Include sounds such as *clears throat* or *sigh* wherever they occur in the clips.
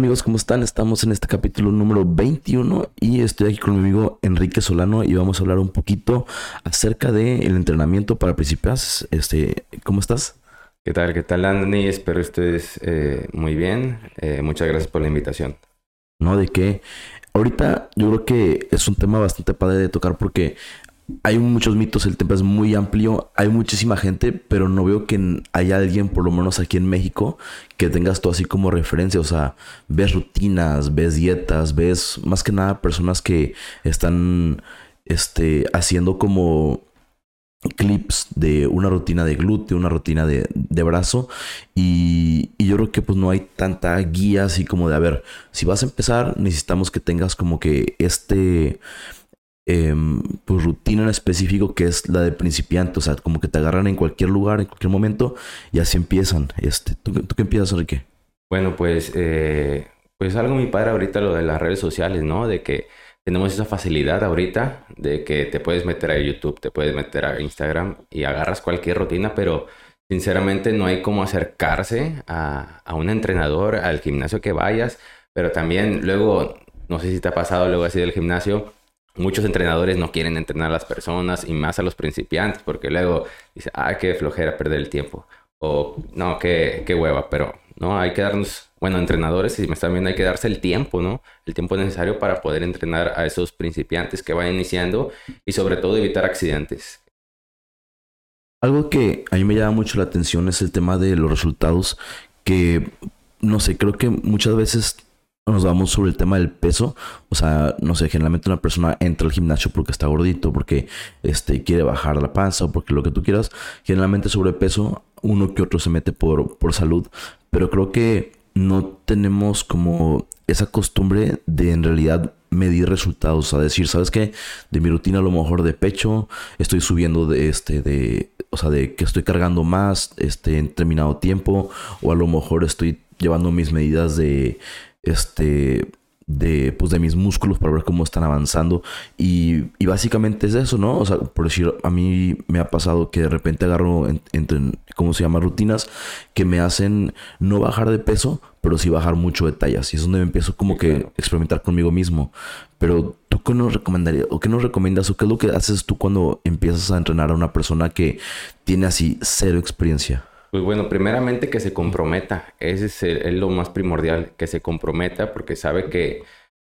amigos? ¿Cómo están? Estamos en este capítulo número 21 y estoy aquí con mi amigo Enrique Solano y vamos a hablar un poquito acerca del entrenamiento para principiantes. Este, ¿Cómo estás? ¿Qué tal? ¿Qué tal, Anthony? Espero estés eh, muy bien. Eh, muchas gracias por la invitación. No, de qué. Ahorita yo creo que es un tema bastante padre de tocar porque hay muchos mitos, el tema es muy amplio, hay muchísima gente, pero no veo que haya alguien, por lo menos aquí en México, que tengas todo así como referencia. O sea, ves rutinas, ves dietas, ves más que nada personas que están este, haciendo como clips de una rutina de glúteo, una rutina de, de brazo y, y, yo creo que pues no hay tanta guía así como de, a ver, si vas a empezar necesitamos que tengas como que este eh, pues rutina en específico que es la de principiante, o sea, como que te agarran en cualquier lugar, en cualquier momento y así empiezan. Este, ¿tú, tú qué empiezas, Enrique? Bueno, pues, eh, pues algo mi padre ahorita lo de las redes sociales, ¿no? De que tenemos esa facilidad ahorita de que te puedes meter a YouTube, te puedes meter a Instagram y agarras cualquier rutina, pero sinceramente no hay cómo acercarse a, a un entrenador, al gimnasio que vayas, pero también luego, no sé si te ha pasado luego así del gimnasio, muchos entrenadores no quieren entrenar a las personas y más a los principiantes porque luego dice, ah, qué flojera perder el tiempo. O no, qué, qué hueva, pero no, hay que darnos, bueno, entrenadores, si me están viendo, hay que darse el tiempo, ¿no? El tiempo necesario para poder entrenar a esos principiantes que van iniciando y sobre todo evitar accidentes. Algo que a mí me llama mucho la atención es el tema de los resultados que, no sé, creo que muchas veces nos vamos sobre el tema del peso. O sea, no sé, generalmente una persona entra al gimnasio porque está gordito, porque este, quiere bajar la panza o porque lo que tú quieras. Generalmente sobrepeso, uno que otro se mete por, por salud. Pero creo que no tenemos como esa costumbre de en realidad medir resultados. A decir, ¿sabes qué? De mi rutina a lo mejor de pecho, estoy subiendo de este, de, o sea, de que estoy cargando más, este, en determinado tiempo. O a lo mejor estoy llevando mis medidas de este de pues de mis músculos para ver cómo están avanzando y, y, básicamente es eso, ¿no? O sea, por decir, a mí me ha pasado que de repente agarro ¿cómo se llama? Rutinas que me hacen no bajar de peso, pero sí bajar mucho de tallas y es donde me empiezo como que claro. experimentar conmigo mismo. Pero tú qué nos recomendarías o qué nos recomiendas o qué es lo que haces tú cuando empiezas a entrenar a una persona que tiene así cero experiencia? Pues bueno, primeramente que se comprometa. Ese es, el, lo más primordial, que se comprometa porque sabe que,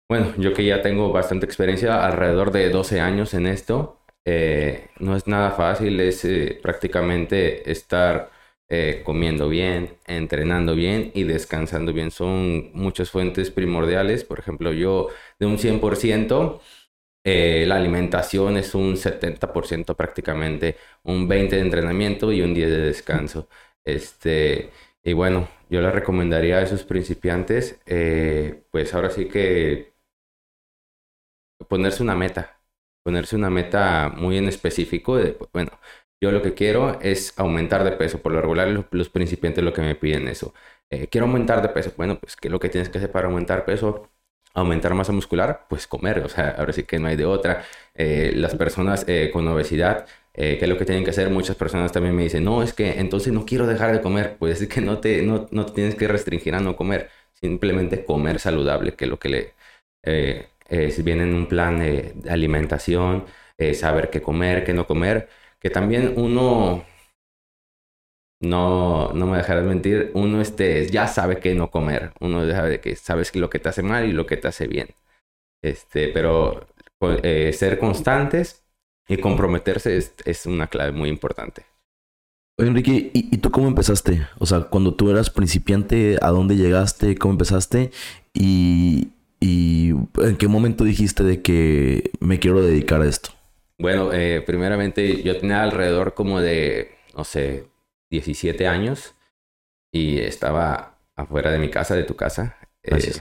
bueno, yo que ya tengo bastante experiencia, alrededor de 12 años en esto, eh, no es nada fácil, es eh, prácticamente estar eh, comiendo bien, entrenando bien y descansando bien. Son muchas fuentes primordiales. Por ejemplo, yo de un 100%, eh, la alimentación es un 70% prácticamente, un 20% de entrenamiento y un 10% de descanso. Este, y bueno, yo le recomendaría a esos principiantes, eh, pues ahora sí que ponerse una meta, ponerse una meta muy en específico de, bueno, yo lo que quiero es aumentar de peso, por lo regular los, los principiantes lo que me piden eso. Eh, quiero aumentar de peso, bueno, pues ¿qué es lo que tienes que hacer para aumentar peso? Aumentar masa muscular, pues comer, o sea, ahora sí que no hay de otra. Eh, las personas eh, con obesidad, eh, ¿qué es lo que tienen que hacer? Muchas personas también me dicen, no, es que entonces no quiero dejar de comer, pues es que no te, no, no tienes que restringir a no comer, simplemente comer saludable, que es lo que le... si viene en un plan de alimentación, saber qué comer, qué no comer, que también uno no, no me dejarás mentir, uno este, ya sabe que no comer, uno sabe que sabes lo que te hace mal y lo que te hace bien. Este, pero eh, ser constantes y comprometerse es, es, una clave muy importante. Enrique, ¿y, ¿y, tú cómo empezaste? O sea, cuando tú eras principiante, ¿a dónde llegaste? ¿Cómo empezaste? Y, y en qué momento dijiste de que me quiero dedicar a esto? Bueno, eh, primeramente yo tenía alrededor como de, no sé, 17 años y estaba afuera de mi casa, de tu casa, eh,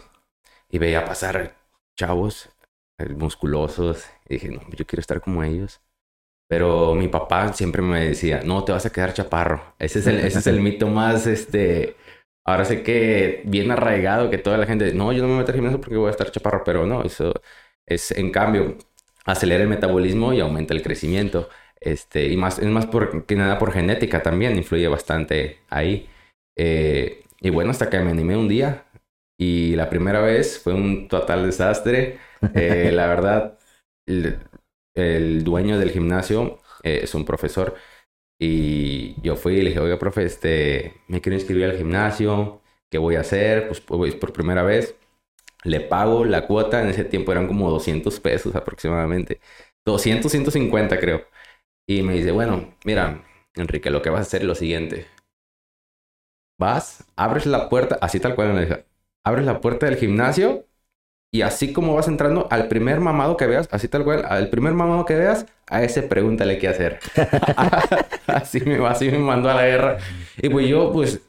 y veía pasar chavos eh, musculosos y dije, no, yo quiero estar como ellos. Pero mi papá siempre me decía, no, te vas a quedar chaparro. Ese es el, ese es el *laughs* mito más, este, ahora sé que bien arraigado, que toda la gente, no, yo no me meto al gimnasio porque voy a estar chaparro, pero no, eso es, en cambio, acelera el metabolismo y aumenta el crecimiento. Este, y más, es más por, que nada por genética también, influye bastante ahí. Eh, y bueno, hasta que me animé un día Y la primera vez fue un total desastre. Eh, la verdad, el, dueño del gimnasio eh, es un profesor. Y yo fui y le dije, oiga, profe, este, me quiero inscribir al gimnasio. ¿Qué voy a hacer? Pues, pues por primera vez. Le pago la cuota. En ese tiempo eran como 200 pesos aproximadamente. 200, 150 creo. Y me dice, bueno, mira, Enrique, lo que vas a hacer es lo siguiente. Vas, abres la puerta, así tal cual me dijo, abres la puerta del gimnasio y así como vas entrando, al primer mamado que veas, así tal cual, al primer mamado que veas, a ese pregúntale qué hacer. *laughs* así, me, así me mandó a la guerra. Y pues yo, pues,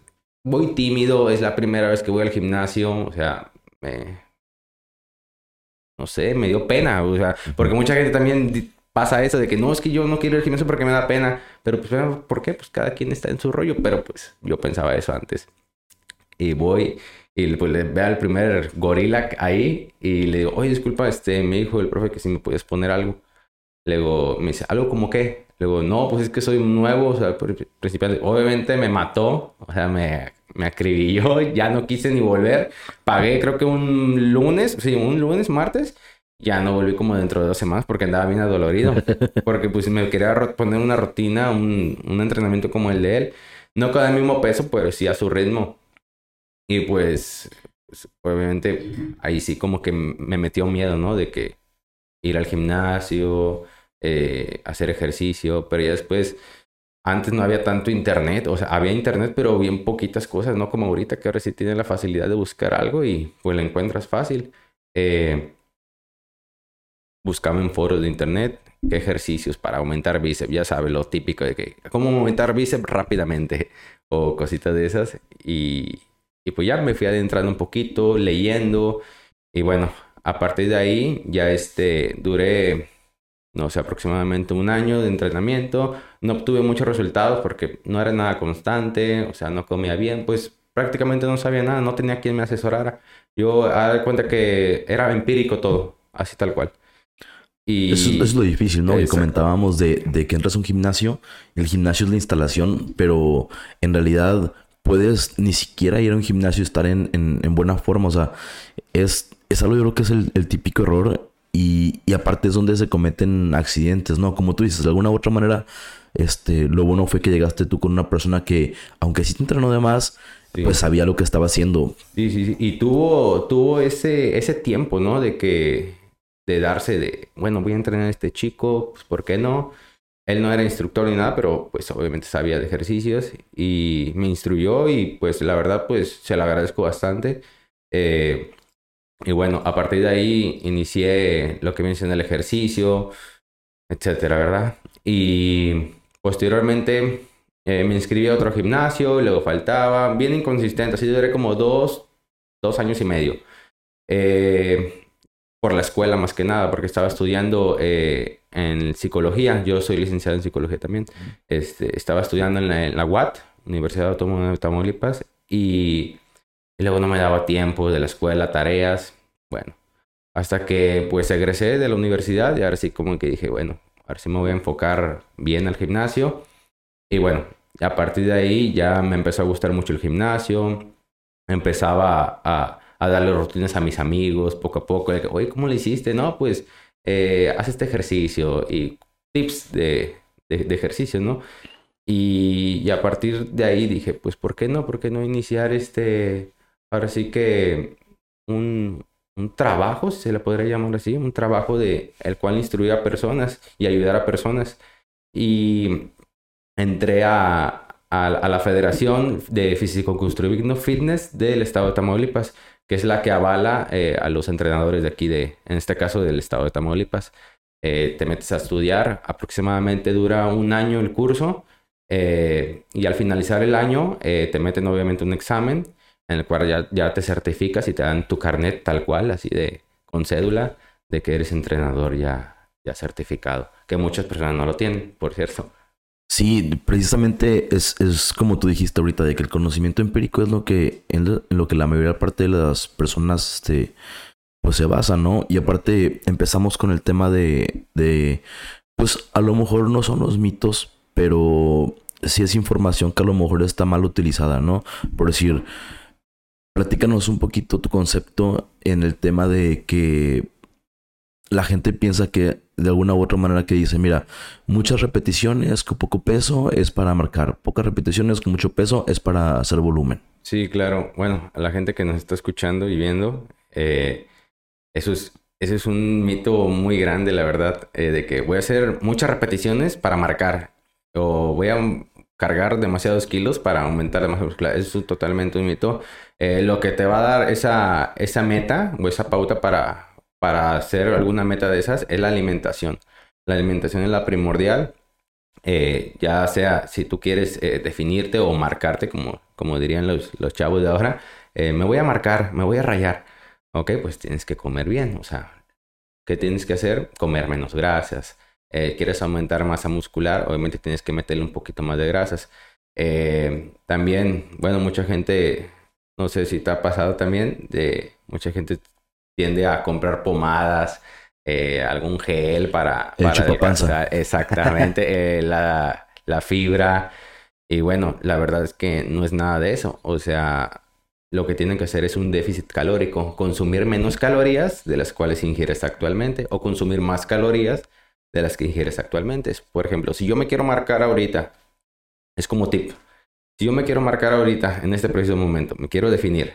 voy tímido, es la primera vez que voy al gimnasio, o sea, me... No sé, me dio pena, o sea, porque mucha gente también pasa eso de que no, es que yo no quiero ir gimnasio porque me da pena. Pero pues, ¿por qué? Pues cada quien está en su rollo. Pero pues yo pensaba eso antes. Y voy y pues le veo al primer gorila ahí y le digo, oye, disculpa, este, me dijo el profe que si me puedes poner algo. Le digo, me dice, ¿algo como qué? Le digo, no, pues es que soy nuevo, o sea, principalmente, obviamente me mató, o sea, me, me acribilló, *laughs* ya no quise ni volver. Pagué creo que un lunes, sí, un lunes, martes, ya no volví como dentro de dos semanas porque andaba bien adolorido. *laughs* Porque pues me quería poner una rutina, un, un, entrenamiento como el de él. No con el mismo peso, pero sí a su ritmo. Y pues, pues, obviamente ahí sí como que me metió miedo, ¿no? De que ir al gimnasio, eh, hacer ejercicio, pero ya después, antes no había tanto internet, o sea, había internet, pero bien poquitas cosas, ¿no? Como ahorita que ahora sí tiene la facilidad de buscar algo y pues lo encuentras fácil. Eh, buscaba en foros de internet qué ejercicios para aumentar bíceps, ya sabes, lo típico de que cómo aumentar bíceps rápidamente o cositas de esas y, y pues ya me fui adentrando un poquito, leyendo y bueno, a partir de ahí ya este duré no sé, aproximadamente un año de entrenamiento. No obtuve muchos resultados porque no era nada constante, o sea, no comía bien, pues prácticamente no sabía nada, no tenía quien me asesorara. Yo a cuenta que era empírico todo, así tal cual. Y... Eso, es lo difícil, ¿no? Y comentábamos de, de, que entras a un gimnasio, el gimnasio es la instalación, pero en realidad puedes ni siquiera ir a un gimnasio y estar en, en, buena forma. O sea, es, es algo yo creo que es el, el típico error y, y, aparte es donde se cometen accidentes, ¿no? Como tú dices, de alguna u otra manera, este, lo bueno fue que llegaste tú con una persona que, aunque sí te entrenó de más, pues sabía lo que estaba haciendo. Sí, sí, sí. Y tuvo, tuvo ese, ese tiempo, ¿no? De que de darse de, bueno, voy a entrenar a este chico, pues ¿por qué no? Él no era instructor ni nada, pero pues obviamente sabía de ejercicios y me instruyó y pues la verdad pues se lo agradezco bastante. Eh, y bueno, a partir de ahí inicié lo que mencioné el ejercicio, etcétera, ¿verdad? Y posteriormente eh, me inscribí a otro gimnasio, luego faltaba, bien inconsistente, así duré como dos, dos años y medio. Eh, por la escuela más que nada, porque estaba estudiando eh, en psicología. Yo soy licenciado en psicología también. Este, estaba estudiando en la, en la UAT, Universidad Autónoma de Tamaulipas, y, luego no me daba tiempo de la escuela, tareas. Bueno, hasta que pues egresé de la universidad y ahora sí como que dije, bueno, ahora sí me voy a enfocar bien al gimnasio. Y bueno, a partir de ahí ya me empezó a gustar mucho el gimnasio. Empezaba a a darle rutinas a mis amigos poco a poco. De Oye, ¿cómo le hiciste? No, pues eh, haz este ejercicio y tips de, de, ejercicio, ¿no? Y, a partir de ahí dije, pues, ¿por qué no? ¿Por qué no iniciar este, ahora sí que un, un trabajo, si se le podría llamar así, un trabajo de el cual instruir a personas y ayudar a personas. Y entré a, a, la Federación de Físico Construido Fitness del Estado de Tamaulipas que es la que avala eh, a los entrenadores de aquí, de, en este caso del estado de Tamaulipas. Eh, te metes a estudiar, aproximadamente dura un año el curso eh, y al finalizar el año te meten obviamente un examen en el cual ya, ya te certificas y te dan tu carnet tal cual, así de con cédula, de que eres entrenador ya, ya certificado, que muchas personas no lo tienen, por cierto. Sí, precisamente es, es, como tú dijiste ahorita, de que el conocimiento empírico es lo que, en lo que la mayor parte de las personas, este, pues se basa, ¿no? Y aparte empezamos con el tema de, de, pues a lo mejor no son los mitos, pero sí es información que a lo mejor está mal utilizada, ¿no? Por decir, platícanos un poquito tu concepto en el tema de que la gente piensa que de alguna u otra manera que dice, mira, muchas repeticiones con poco peso es para marcar, pocas repeticiones con mucho peso es para hacer volumen. Sí, claro. Bueno, a la gente que nos está escuchando y viendo, eh, eso es, ese es un mito muy grande, la verdad, eh, de que voy a hacer muchas repeticiones para marcar o voy a cargar demasiados kilos para aumentar la masa muscular. Eso es totalmente un mito. Eh, lo que te va a dar esa, esa meta o esa pauta para, para hacer alguna meta de esas es la alimentación. La alimentación es la primordial. Eh, ya sea si tú quieres eh, definirte o marcarte, como, como dirían los, los chavos de ahora, eh, me voy a marcar, me voy a rayar. Ok, pues tienes que comer bien. O sea, ¿qué tienes que hacer? Comer menos grasas. quieres aumentar masa muscular, obviamente tienes que meterle un poquito más de grasas. también, bueno, mucha gente, no sé si te ha pasado también, de mucha gente tiende a comprar pomadas, eh, algún gel para... El para *laughs* Exactamente, eh, la, la fibra. Y bueno, la verdad es que no es nada de eso. O sea, lo que tienen que hacer es un déficit calórico, consumir menos calorías de las cuales ingieres actualmente o consumir más calorías de las que ingieres actualmente. Por ejemplo, si yo me quiero marcar ahorita, es como tip, si yo me quiero marcar ahorita, en este preciso momento, me quiero definir,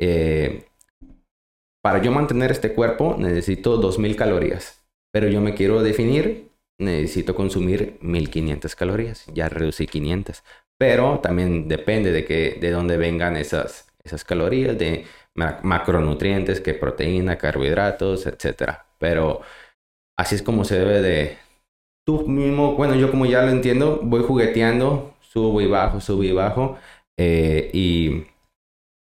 eh, para yo mantener este cuerpo necesito 2000 calorías, pero yo me quiero definir, necesito consumir 1500 calorías, ya reducí 500. Pero también depende de, que, de dónde vengan esas, esas calorías, de macronutrientes, que proteína, carbohidratos, etc. Pero así es como se debe de... Tú mismo, bueno, yo como ya lo entiendo, voy jugueteando, subo y bajo, subo y bajo, eh, y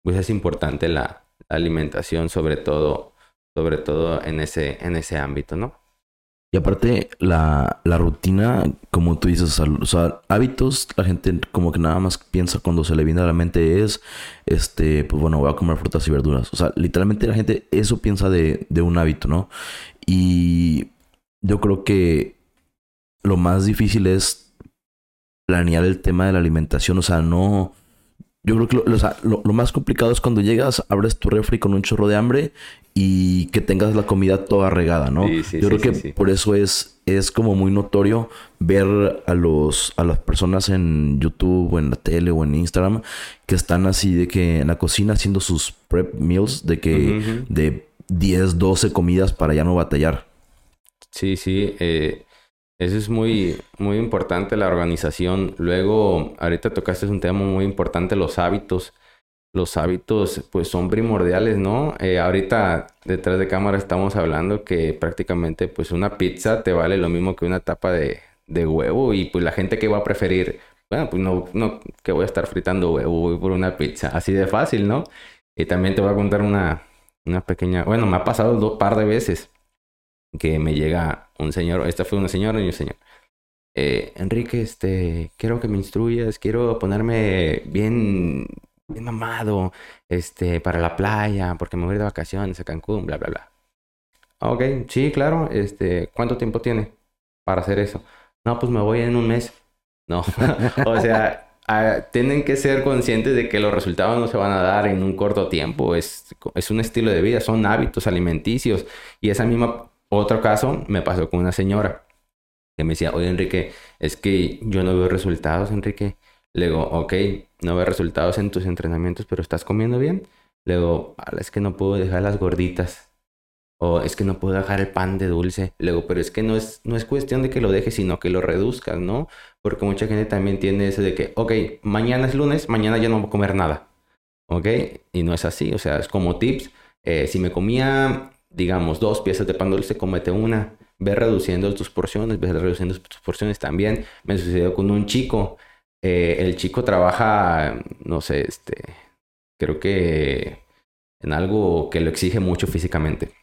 pues es importante la, alimentación, sobre todo, sobre todo en ese, en ese ámbito, ¿no? Y aparte, la, la rutina, como tú dices, o sea, hábitos, la gente como que nada más piensa cuando se le viene a la mente es, este, pues bueno, voy a comer frutas y verduras. O sea, literalmente la gente eso piensa de, de un hábito, ¿no? Y yo creo que lo más difícil es planear el tema de la alimentación, o sea, no yo creo que lo, lo, más complicado es cuando llegas, abres tu refri con un chorro de hambre y que tengas la comida toda regada, ¿no? Yo creo que por eso es, es como muy notorio ver a los a las personas en YouTube o en la tele o en Instagram que están así de que en la cocina haciendo sus prep meals de que de 10, 12 comidas para ya no batallar. Sí, sí. Eh, eso es muy, muy importante, la organización. Luego, ahorita tocaste un tema muy importante, los hábitos. Los hábitos, pues, son primordiales, ¿no? Eh, ahorita, detrás de cámara, estamos hablando que prácticamente, pues, una pizza te vale lo mismo que una tapa de, de huevo. Y, pues, la gente que va a preferir, bueno, pues, no, no, que voy a estar fritando huevo, voy por una pizza. Así de fácil, ¿no? Y también te voy a contar una, una pequeña... Bueno, me ha pasado dos par de veces que me llega un señor, esta fue una señora y un señor. Eh, Enrique, este, quiero que me instruyas, quiero ponerme bien, bien mamado, este, para la playa, porque me voy de vacaciones a Cancún, bla, bla, bla. Ok, sí, claro, este, ¿cuánto tiempo tiene para hacer eso? No, pues me voy en un mes. *laughs* No, o sea, tienen que ser conscientes de que los resultados no se van a dar en un corto tiempo. Es, es un estilo de vida, son hábitos alimenticios. Y esa misma otro caso me pasó con una señora que me decía, oye Enrique, es que yo no veo resultados, Enrique. Le digo, ok, no veo resultados en tus entrenamientos, pero ¿estás comiendo bien? Le digo, es que no puedo dejar las gorditas. O es que no puedo dejar el pan de dulce. Le digo, pero es que no es, no es cuestión de que lo dejes, sino que lo reduzcas, ¿no? Porque mucha gente también tiene eso de que, ok, mañana es lunes, mañana ya no voy a comer nada. ¿Ok? Y no es así, o sea, es como tips. Eh, si me comía digamos, dos piezas de pan dulce, comete una. Ve reduciendo tus porciones, ve reduciendo tus porciones también. Me sucedió con un chico. Eh, el chico trabaja, no sé, este, creo que en algo que lo exige mucho físicamente.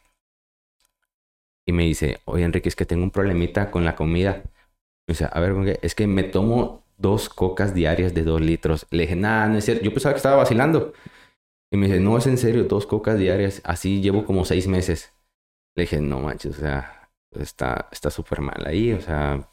Y me dice, oye Enrique, es que tengo un problemita con la comida. O sea, a ver, es que me tomo dos cocas diarias de dos litros. Le dije, nada, no es cierto. Yo pensaba que estaba vacilando. Y me dice, no, es en serio, dos cocas diarias. Así llevo como seis meses. Le dije, no manches, o sea, está súper mal ahí. O sea,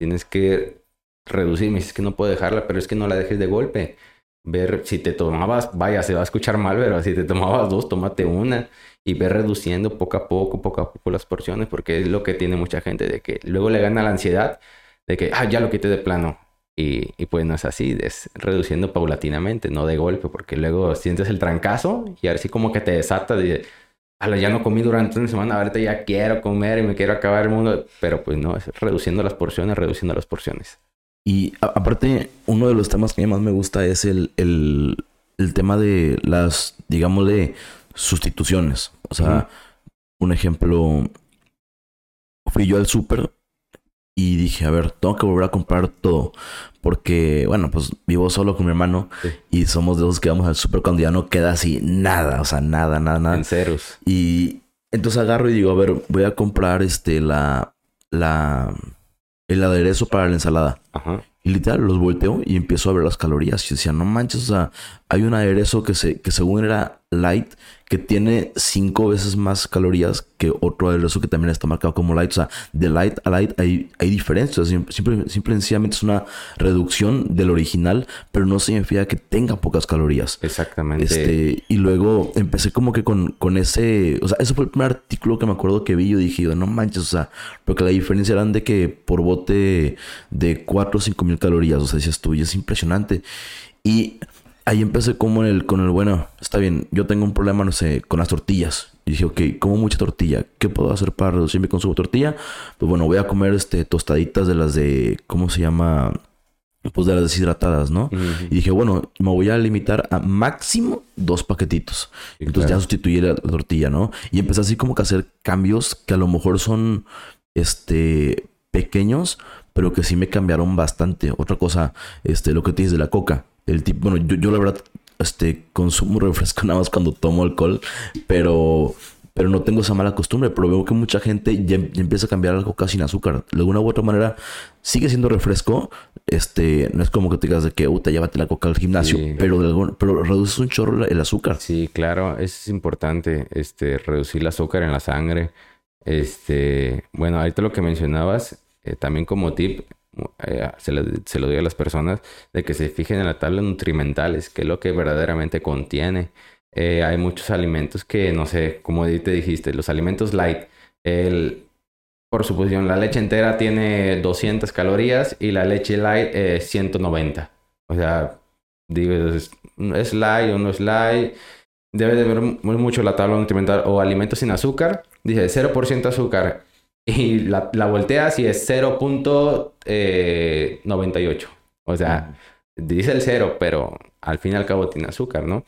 tienes que reducir. Me dice, es que no puedo dejarla, pero es que no la dejes de golpe. ver si te tomabas, vaya, se va a escuchar mal, pero si te tomabas dos, tómate una y ver reduciendo poco a poco, poco a poco las porciones, porque es lo que tiene mucha gente, de que luego le gana la ansiedad de que, ah, ya lo quité de plano. Y, y pues no es así, es reduciendo paulatinamente, no de golpe, porque luego sientes el trancazo y ahora sí como que te desata de, ala, ya no comí durante una semana, ahorita ya quiero comer y me quiero acabar el mundo, pero pues no, es reduciendo las porciones, reduciendo las porciones. Y aparte, uno de los temas que más me gusta es el, el, el tema de las, digámosle, sustituciones. O sea, un ejemplo, fui yo al súper y dije, a ver, tengo que volver a comprar todo. Porque, bueno, pues vivo solo con mi hermano y somos de los que vamos al súper cuando ya no queda así nada, o sea, nada, nada, nada. En ceros. Y entonces agarro y digo, a ver, voy a comprar este, la, la, el aderezo para la ensalada. Ajá. Y literal, los volteo y empiezo a ver las calorías. Y decía, no manches, o sea, hay un aderezo que, se, que según era light, que tiene cinco veces más calorías que otro aderezo que también está marcado como light. O sea, de light a light hay, hay diferencias. Simple, simple, sencillamente es una reducción del original, pero no significa que tenga pocas calorías. Exactamente. Este, y luego empecé como que con, con ese, o sea, ese fue el primer artículo que me acuerdo que vi. Yo dije, no manches, o sea, porque la diferencia era de que por bote de 4 o 5 mil calorías, o sea, decías tú, y es impresionante. Y ahí empecé como en el, con el, bueno, está bien, yo tengo un problema, no sé, con las tortillas. Y dije, ok, como mucha tortilla. ¿Qué puedo hacer para reducir mi consumo de tortilla? Pues bueno, voy a comer este, tostaditas de las de, ¿cómo se llama? Pues de las deshidratadas, ¿no? Y dije, bueno, me voy a limitar a máximo dos paquetitos. Sí, Entonces claro. ya sustituí la, la tortilla, ¿no? Y empecé así como que a hacer cambios que a lo mejor son, este, pequeños, pero que sí me cambiaron bastante. Otra cosa, este, lo que te dices de la coca. El tipo, bueno, yo, yo la verdad, este, consumo refresco *laughs* nada más cuando tomo alcohol, pero, pero no tengo esa mala costumbre. Pero veo que mucha gente ya, ya empieza a cambiar a la coca sin azúcar. De alguna u otra manera, sigue siendo refresco. Este, no es como que te digas de que, puta, llévate la coca al gimnasio, Sí. pero, de algún- pero reduces un chorro el azúcar. Sí, claro, es importante, este, reducir el azúcar en la sangre. Este, bueno, ahorita lo que mencionabas, eh, también como tip, eh, se, lo, se lo a las personas, de que se fijen en la tabla nutrimentales, que es lo que verdaderamente contiene. Eh, hay muchos alimentos que, no sé, como te dijiste, los alimentos light, el, por suposición, la leche entera tiene 200 calorías y la leche light eh, 190. O sea, digo, es, es light o no es light. Debe de ver mu- mucho la tabla nutrimental o alimentos sin azúcar. Dice 0% azúcar y la, la volteas y es 0.98. O sea, dice el cero, pero al fin y al cabo tiene azúcar, ¿no?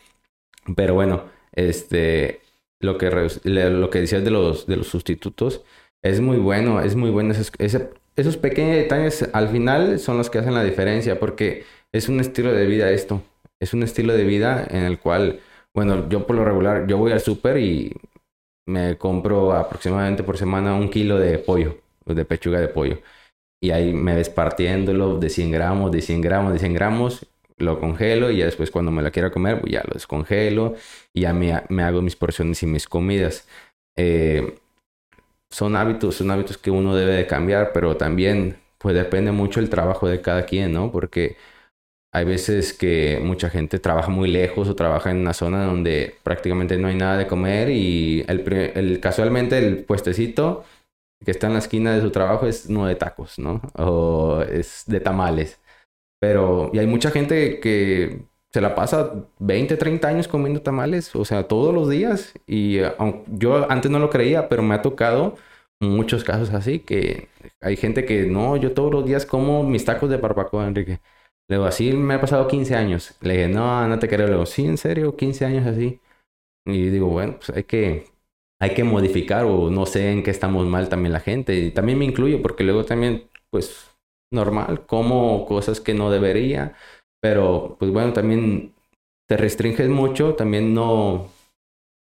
Pero bueno, este, lo que, lo que decías de los, de los sustitutos es muy bueno, es muy bueno. Esos, esos pequeños detalles al final son los que hacen la diferencia porque es un estilo de vida esto. Es un estilo de vida en el cual, bueno, yo por lo regular, yo voy al súper y me compro aproximadamente por semana un kilo de pollo, de pechuga de pollo. Y ahí me ves partiéndolo de 100 gramos, de 100 gramos, de 100 gramos, lo congelo y ya después cuando me la quiera comer, pues ya lo descongelo y ya me, me hago mis porciones y mis comidas. Eh, son hábitos, son hábitos que uno debe de cambiar, pero también pues depende mucho el trabajo de cada quien, ¿no? Porque hay veces que mucha gente trabaja muy lejos o trabaja en una zona donde prácticamente no hay nada de comer y el, el- casualmente el puestecito que está en la esquina de su trabajo es uno de tacos, ¿no? O es de tamales. Pero, y hay mucha gente que se la pasa 20, 30 años comiendo tamales, o sea, todos los días. Y yo antes no lo creía, pero me ha tocado muchos casos así, que hay gente que no, yo todos los días como mis tacos de barbacoa, Enrique. Le digo, así me ha pasado 15 años. Le dije, no, no te creo. Le digo, sí, en serio, 15 años así. Y digo, bueno, pues hay que, hay que modificar o no sé en qué estamos mal también la gente. Y también me incluyo porque luego también, pues, normal, como cosas que no debería. Pero, pues bueno, también te restringes mucho, también no,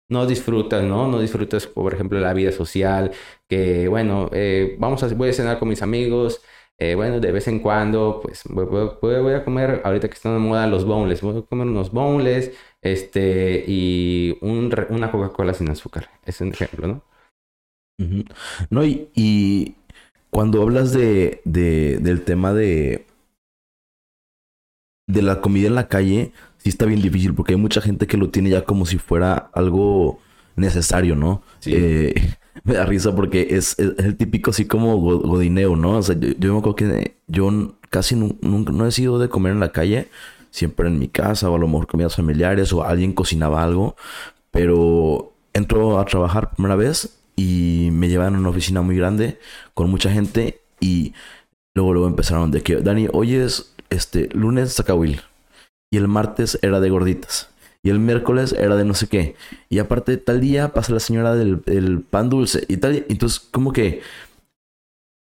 no disfrutas, ¿no? No disfrutas, por ejemplo, la vida social, que, bueno, eh, vamos a, voy a cenar con mis amigos, eh, bueno, de vez en cuando, pues voy, a comer, ahorita que están de moda los boneless, voy a comer unos boneless, este, y un una Coca-Cola sin azúcar, es un ejemplo, ¿no? No, y, y cuando hablas de, de- del tema de, de la comida en la calle, sí está bien difícil porque hay mucha gente que lo tiene ya como si fuera algo necesario, ¿no? Eh, *laughs* me da risa porque es, el típico así como godineo, ¿no? O sea, yo, me acuerdo que yo casi nunca no he sido de comer en la calle, siempre en mi casa o a lo mejor comidas familiares o alguien cocinaba algo, pero entro a trabajar primera vez y me llevan a una oficina muy grande con mucha gente y luego luego empezaron de que Dani, hoy es este lunes Will y el martes era de gorditas y el miércoles era de no sé qué. Y aparte, tal día pasa la señora del, pan dulce y tal. Entonces, como que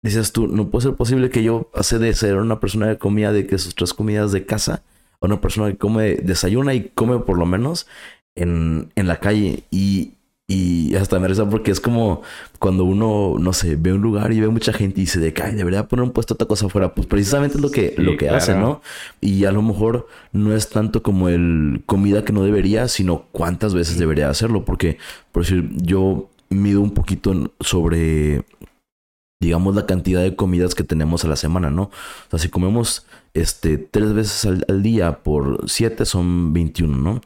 dices tú, no puede ser posible que yo pase de ser una persona que comía de que sus tres comidas de casa a una persona que come, desayuna y come por lo menos en, en la calle. Y y hasta me reza porque es como cuando uno, no sé, ve un lugar y ve mucha gente y dice de que debería poner un puesto otra cosa afuera. Pues precisamente es lo que, lo que hace, ¿no? Y a lo mejor no es tanto como el comida que no debería, sino cuántas veces debería hacerlo. Porque, por decir, yo mido un poquito sobre digamos, la cantidad de comidas que tenemos a la semana, ¿no? O sea, si comemos este, tres veces al, día por siete son 21, ¿no?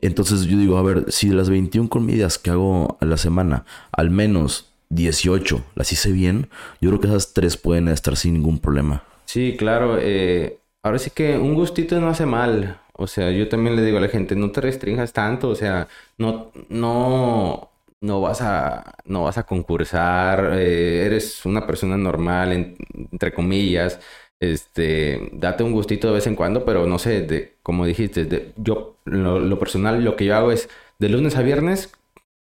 Entonces yo digo, a ver, si de las 21 comidas que hago a la semana, al menos 18 las hice bien, yo creo que esas tres pueden estar sin ningún problema. Sí, claro. Eh, ahora sí que un gustito no hace mal. O sea, yo también le digo a la gente, no te restringas tanto, o sea, no, no, no vas a, no vas a concursar, eh, eres una persona normal, entre comillas, este, date un gustito de vez en cuando, pero no sé, de, como dijiste, de, yo, lo, personal, lo que yo hago es de lunes a viernes,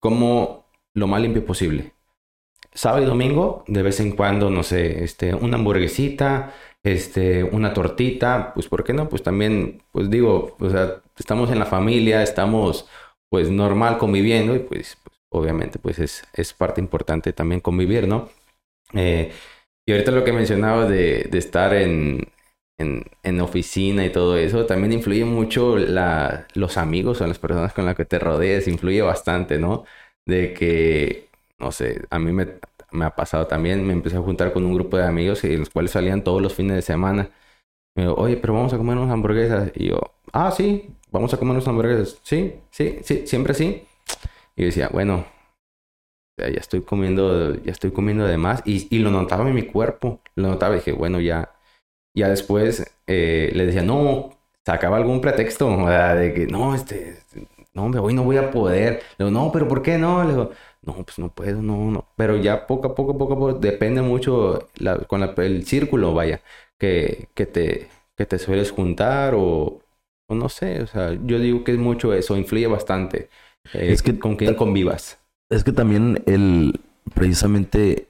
como lo más limpio posible. Sábado y domingo, de vez en cuando, no sé, este, una hamburguesita, este, una tortita, pues, ¿por qué no? Pues también, pues digo, o sea, estamos en la familia, estamos, pues, normal conviviendo y pues obviamente pues es, es parte importante también convivir, ¿no? Eh, y ahorita lo que mencionaba de, de estar en, en, en, oficina y todo eso, también influye mucho la, los amigos o las personas con las que te rodeas, influye bastante, ¿no? De que, no sé, a mí me, me ha pasado también, me empecé a juntar con un grupo de amigos y los cuales salían todos los fines de semana. Oye, pero vamos a comer unas hamburguesas. Y yo, ah, sí, vamos a comer unas hamburguesas. Sí, sí, sí, siempre sí. Y decía, bueno, ya estoy comiendo, ya estoy comiendo de más. Y, lo notaba en mi cuerpo. Lo notaba y dije, bueno, ya. Ya después eh, le decía, no, sacaba algún pretexto, de que no, este, no, hoy no voy a poder. Le digo, no, pero ¿por qué no? Le digo, no, pues no puedo, no, no. Pero ya poco a poco, poco a poco, depende mucho con el círculo, vaya, que, que, te, que te sueles juntar o, o no sé, o sea, yo digo que es mucho eso, influye bastante es que con quién convivas. Es que también el, precisamente,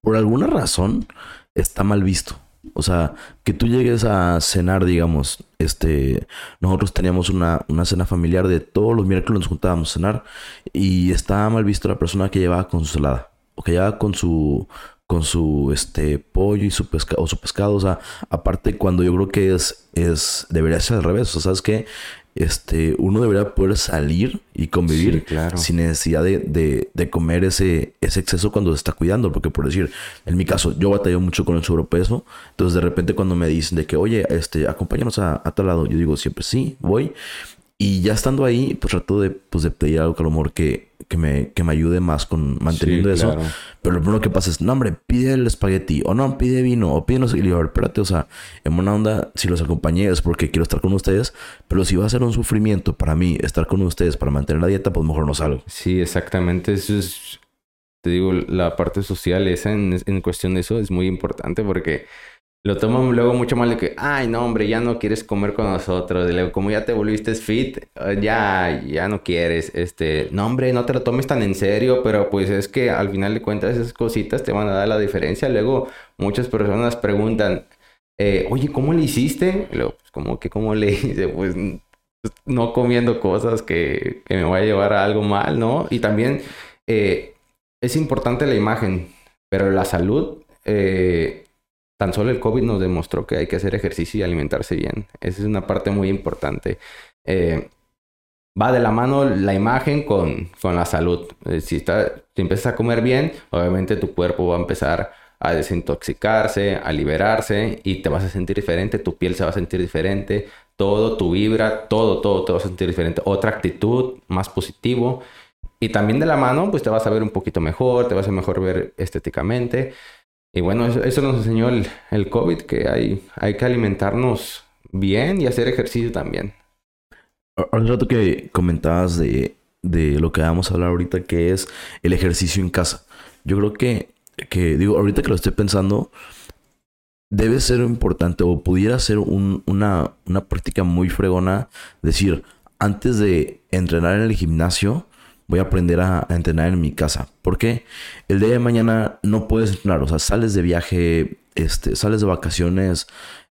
por alguna razón, está mal visto. O sea, que tú llegues a cenar, digamos, este, nosotros teníamos una, una cena familiar de todos los miércoles nos juntábamos a cenar y estaba mal visto la persona que llevaba con su salada o que llevaba con su con su este pollo y su pescado o su pescado, o sea, aparte cuando yo creo que es es debería ser al revés, o sea, sabes que este, uno debería poder salir y convivir sin necesidad de, de, comer ese, ese exceso cuando se está cuidando. Porque por decir, en mi caso, yo batallo mucho con el sobrepeso. Entonces de repente cuando me dicen de que, oye, este, acompáñanos a, a tal lado, yo digo siempre sí, voy. Y ya estando ahí, pues trato de, pues, de pedir algo que a lo mejor que, que, me, que me ayude más con manteniendo eso. Pero lo primero que pasa es, no, hombre, pide el espagueti, o no, pide vino, o pide no sé. Y digo, espérate, o sea, en buena onda, si los acompañé es porque quiero estar con ustedes, pero si va a ser un sufrimiento para mí estar con ustedes para mantener la dieta, pues mejor no salgo. Sí, exactamente. Eso es, te digo, la parte social esa en, en cuestión de eso es muy importante porque lo toman luego mucho mal de que, ay, no, hombre, ya no quieres comer con nosotros. como ya te volviste fit, eh, ya, ya no quieres. Este, no, hombre, no te lo tomes tan en serio, pero pues es que al final de cuentas esas cositas te van a dar la diferencia. Luego muchas personas preguntan, eh, oye, ¿cómo le hiciste? luego, pues, como que, ¿cómo le hice? Pues no comiendo cosas que, que me voy a llevar a algo mal, ¿no? Y también eh, es importante la imagen, pero la salud Tan solo el COVID nos demostró que hay que hacer ejercicio y alimentarse bien. Esa es una parte muy importante. Eh, va de la mano la imagen con, con la salud. Eh, si, está, si empiezas a comer bien, obviamente tu cuerpo va a empezar a desintoxicarse, a liberarse y te vas a sentir diferente, tu piel se va a sentir diferente, todo, tu vibra, todo, todo te vas a sentir diferente. Otra actitud, más positivo. Y también de la mano, pues te vas a ver un poquito mejor, te vas a mejor ver estéticamente. Y bueno, eso, nos enseñó el, el, COVID, que hay, hay que alimentarnos bien y hacer ejercicio también. Al rato que comentabas de, de lo que vamos a hablar ahorita, que es el ejercicio en casa. Yo creo que, que digo, ahorita que lo estoy pensando, debe ser importante o pudiera ser una, una práctica muy fregona decir, antes de entrenar en el gimnasio, voy a aprender a, entrenar en mi casa. Porque el día de mañana no puedes entrenar, o sea, sales de viaje, este, sales de vacaciones,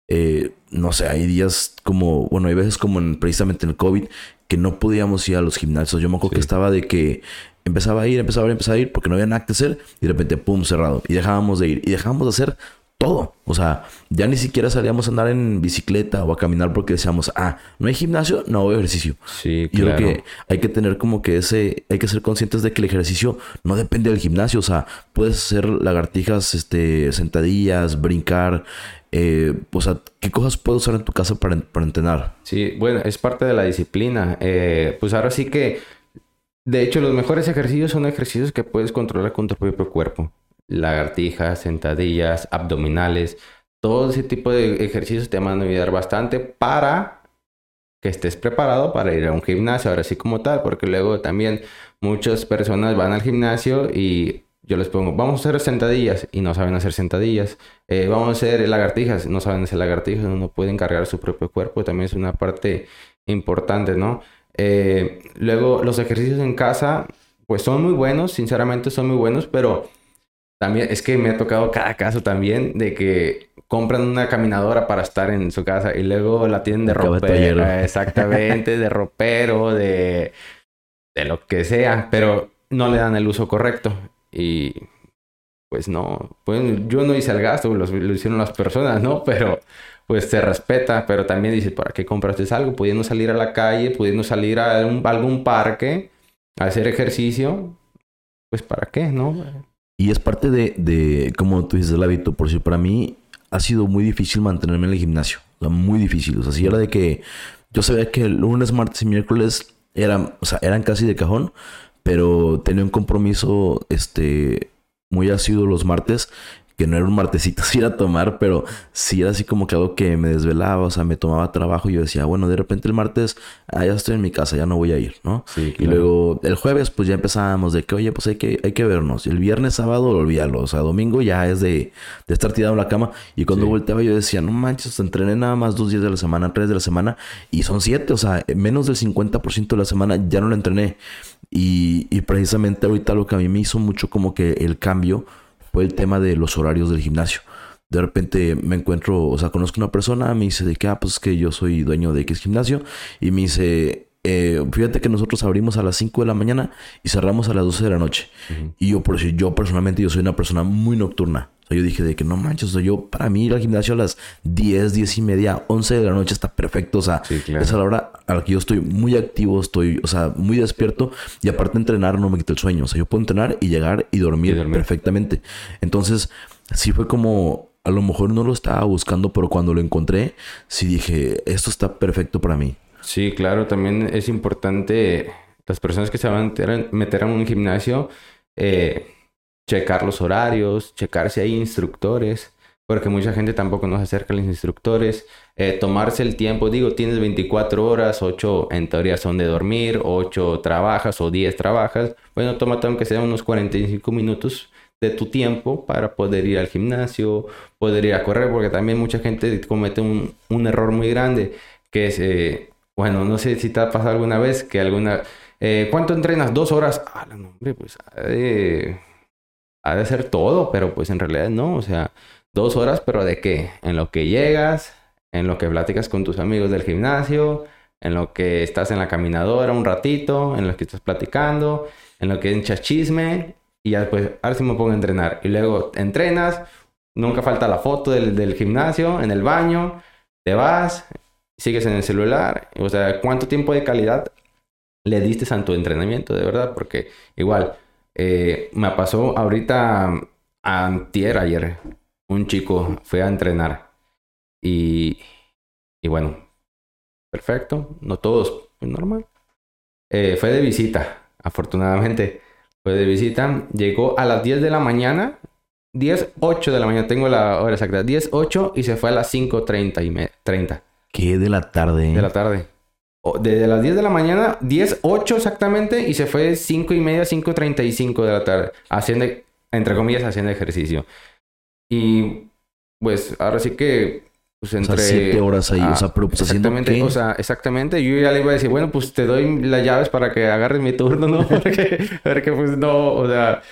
eh, no sé, hay días como, bueno, hay veces como en, precisamente en el COVID que no podíamos ir a los gimnasios. Yo me acuerdo que estaba de que empezaba a ir, empezaba a ir, empezaba a ir porque no había nada que hacer y de repente, pum, cerrado. Y dejábamos de ir y dejábamos de hacer todo. O sea, ya ni siquiera salíamos a andar en bicicleta o a caminar porque decíamos, ah, no hay gimnasio, no hago ejercicio. Sí, claro. Y creo que hay que tener como que ese, hay que ser conscientes de que el ejercicio no depende del gimnasio. O sea, puedes hacer lagartijas, este, sentadillas, brincar. Eh, o sea, ¿qué cosas puedes usar en tu casa para, para entrenar? Sí, bueno, es parte de la disciplina. Eh, pues ahora sí que, de hecho, los mejores ejercicios son ejercicios que puedes controlar con tu propio cuerpo lagartijas, sentadillas, abdominales, todo ese tipo de ejercicios te van a ayudar bastante para que estés preparado para ir a un gimnasio, ahora sí como tal, porque luego también muchas personas van al gimnasio y yo les pongo, vamos a hacer sentadillas y no saben hacer sentadillas, eh, vamos a hacer lagartijas, no saben hacer lagartijas, no pueden cargar su propio cuerpo, también es una parte importante, ¿no? Eh, luego los ejercicios en casa, pues son muy buenos, sinceramente son muy buenos, pero también es que me ha tocado cada caso también de que compran una caminadora para estar en su casa y luego la tienen de ropero. Exactamente, de ropero, de, de lo que sea, pero no le dan el uso correcto. Y pues no, pues yo no hice el gasto, lo, lo hicieron las personas, ¿no? Pero pues se respeta, pero también dice, ¿para qué compraste algo? Pudiendo salir a la calle, pudiendo salir a, a algún parque, a hacer ejercicio, pues ¿para qué, no? Y es parte de, de, como tú dices, el hábito. Por si para mí ha sido muy difícil mantenerme en el gimnasio. O sea, muy difícil. O sea, si era de que yo sabía que el lunes, martes y miércoles eran, o sea, eran casi de cajón, pero tenía un compromiso, este, muy ácido los martes que no era un martesito *laughs* sí ir a tomar, pero sí era así como que algo que me desvelaba, o sea, me tomaba trabajo y yo decía, bueno, de repente el martes, ah, ya estoy en mi casa, ya no voy a ir, ¿no? Sí, Y luego el jueves, pues ya empezábamos de que, oye, pues hay que, hay que vernos. Y el viernes, sábado, olvídalo, o sea, domingo ya es de, de estar tirado en la cama. Y cuando volteaba yo decía, no manches, entrené nada más dos días de la semana, tres de la semana, y son siete, o sea, menos del 50% de la semana ya no lo entrené. Y, y precisamente ahorita lo que a mí me hizo mucho como que el cambio fue el tema de los horarios del gimnasio. De repente me encuentro, o sea, conozco una persona, me dice de que, ah, pues es que yo soy dueño de X gimnasio, y me dice, eh, fíjate que nosotros abrimos a las 5 de la mañana y cerramos a las 12 de la noche. Y yo, por yo personalmente, yo soy una persona muy nocturna. O sea, yo dije de que no manches, o sea, yo para mí ir al gimnasio a las 10, 10 y media, 11 de la noche está perfecto. O sea, esa es la hora a la que yo estoy muy activo, estoy, o sea, muy despierto. Y aparte entrenar no me quita el sueño. O sea, yo puedo entrenar y llegar y dormir, y dormir. perfectamente. Entonces, sí fue como, a lo mejor no lo estaba buscando, pero cuando lo encontré, sí dije, esto está perfecto para mí. Sí, claro, también es importante las personas que se van a meter, en un gimnasio, eh, checar los horarios, checar si hay instructores, porque mucha gente tampoco nos acerca a los instructores, eh, tomarse el tiempo, digo, tienes 24 horas, 8 en teoría son de dormir, 8 trabajas o 10 trabajas, bueno, tómate aunque sea unos 45 minutos de tu tiempo para poder ir al gimnasio, poder ir a correr, porque también mucha gente comete un, un error muy grande, que es, eh, bueno, no sé si te ha pasado alguna vez que alguna... Eh, ¿Cuánto entrenas? ¿Dos horas? Ah, no, hombre, pues... Eh, ha de ser todo, pero pues en realidad no, o sea, dos horas, pero ¿de qué? En lo que llegas, en lo que platicas con tus amigos del gimnasio, en lo que estás en la caminadora un ratito, en lo que estás platicando, en lo que echas chisme y ya después, ahora sí me pongo a entrenar. Y luego entrenas, nunca falta la foto del, del gimnasio, en el baño, te vas, sigues en el celular, o sea, ¿cuánto tiempo de calidad le diste a tu entrenamiento, de verdad? Porque igual, eh, me pasó ahorita, antier, ayer, un chico fue a entrenar y, y bueno, perfecto. No todos, pues normal. Eh, fue de visita, afortunadamente. Fue de visita. Llegó a las 10 de la mañana. 10, 8 de la mañana. Tengo la hora exacta. 10, 8 y se fue a las 5.30 y me 30. ¿Qué de la tarde? De la tarde. Desde las 10 de la mañana, 10, 8 exactamente, y se fue 5 y media, 5.35 de la tarde, haciendo, entre comillas, haciendo ejercicio. Y pues ahora sí que pues entre... O sea, siete horas ahí, o sea, pero pues exactamente, o sea, exactamente, yo ya le iba a decir, bueno, pues te doy las llaves para que agarres mi turno, ¿no? *laughs* porque, porque pues no, o sea,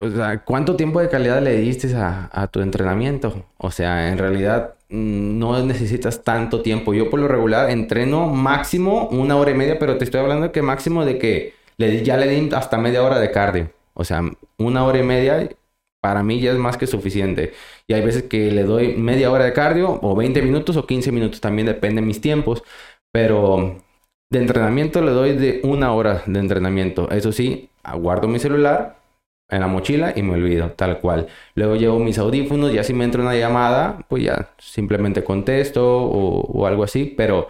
o sea, ¿cuánto tiempo de calidad le diste a, tu entrenamiento? O sea, en realidad mm, no necesitas tanto tiempo. Yo por lo regular entreno máximo una hora y media, pero te estoy hablando que máximo de que ya le di hasta media hora de cardio. O sea, una hora y media para mí ya es más que suficiente. Y hay veces que le doy media hora de cardio o 20 minutos o 15 minutos, también depende de mis tiempos. Pero de entrenamiento le doy de una hora de entrenamiento. Eso sí, aguardo mi celular en la mochila y me olvido, tal cual. Luego llevo mis audífonos, ya si me entra una llamada, pues ya simplemente contesto o, o algo así, pero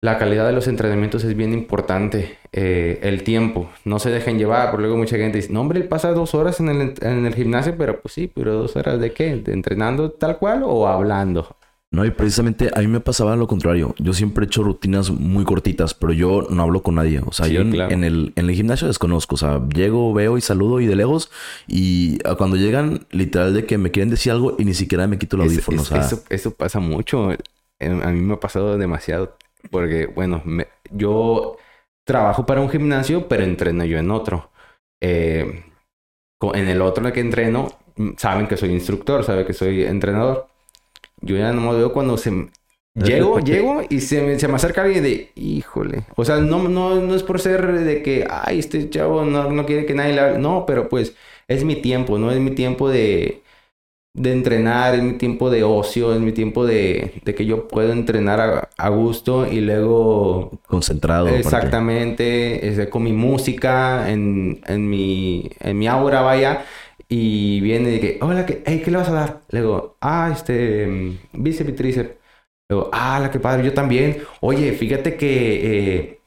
la calidad de los entrenamientos es bien importante. Eh, el tiempo, no se dejen llevar, por luego mucha gente dice, no hombre, él pasa dos horas en el, en el gimnasio, pero pues sí, pero dos horas de qué? ¿De entrenando tal cual o hablando? No, y precisamente a mí me pasaba lo contrario. Yo siempre he hecho rutinas muy cortitas, pero yo no hablo con nadie. O sea, yo en, el, en el gimnasio desconozco. O sea, llego, veo y saludo y de lejos. Y cuando llegan, literal, de que me quieren decir algo y ni siquiera me quito el audífono. eso, eso, pasa mucho. A mí me ha pasado demasiado porque, bueno, yo trabajo para un gimnasio, pero entreno yo en otro. Eh, en el otro en el que entreno, mm, saben que soy instructor, saben que soy entrenador. Yo ya no me veo cuando se... Llego, llego y se me, se me acerca alguien de, híjole. O sea, no, no, no es por ser de que, ay, este chavo no, no quiere que nadie le hable. No, pero pues es mi tiempo, ¿no? Es mi tiempo de, de entrenar, es mi tiempo de ocio, es mi tiempo de, de que yo puedo entrenar a, gusto y luego... Concentrado. Exactamente, con mi música, en, en, mi, en mi aura, vaya. Y viene de que, hola, ¿qué, hey, ¿qué le vas a dar? Le digo, ah, este, bíceps y tríceps. Le digo, ah, la que padre, yo también. Oye, fíjate que eh,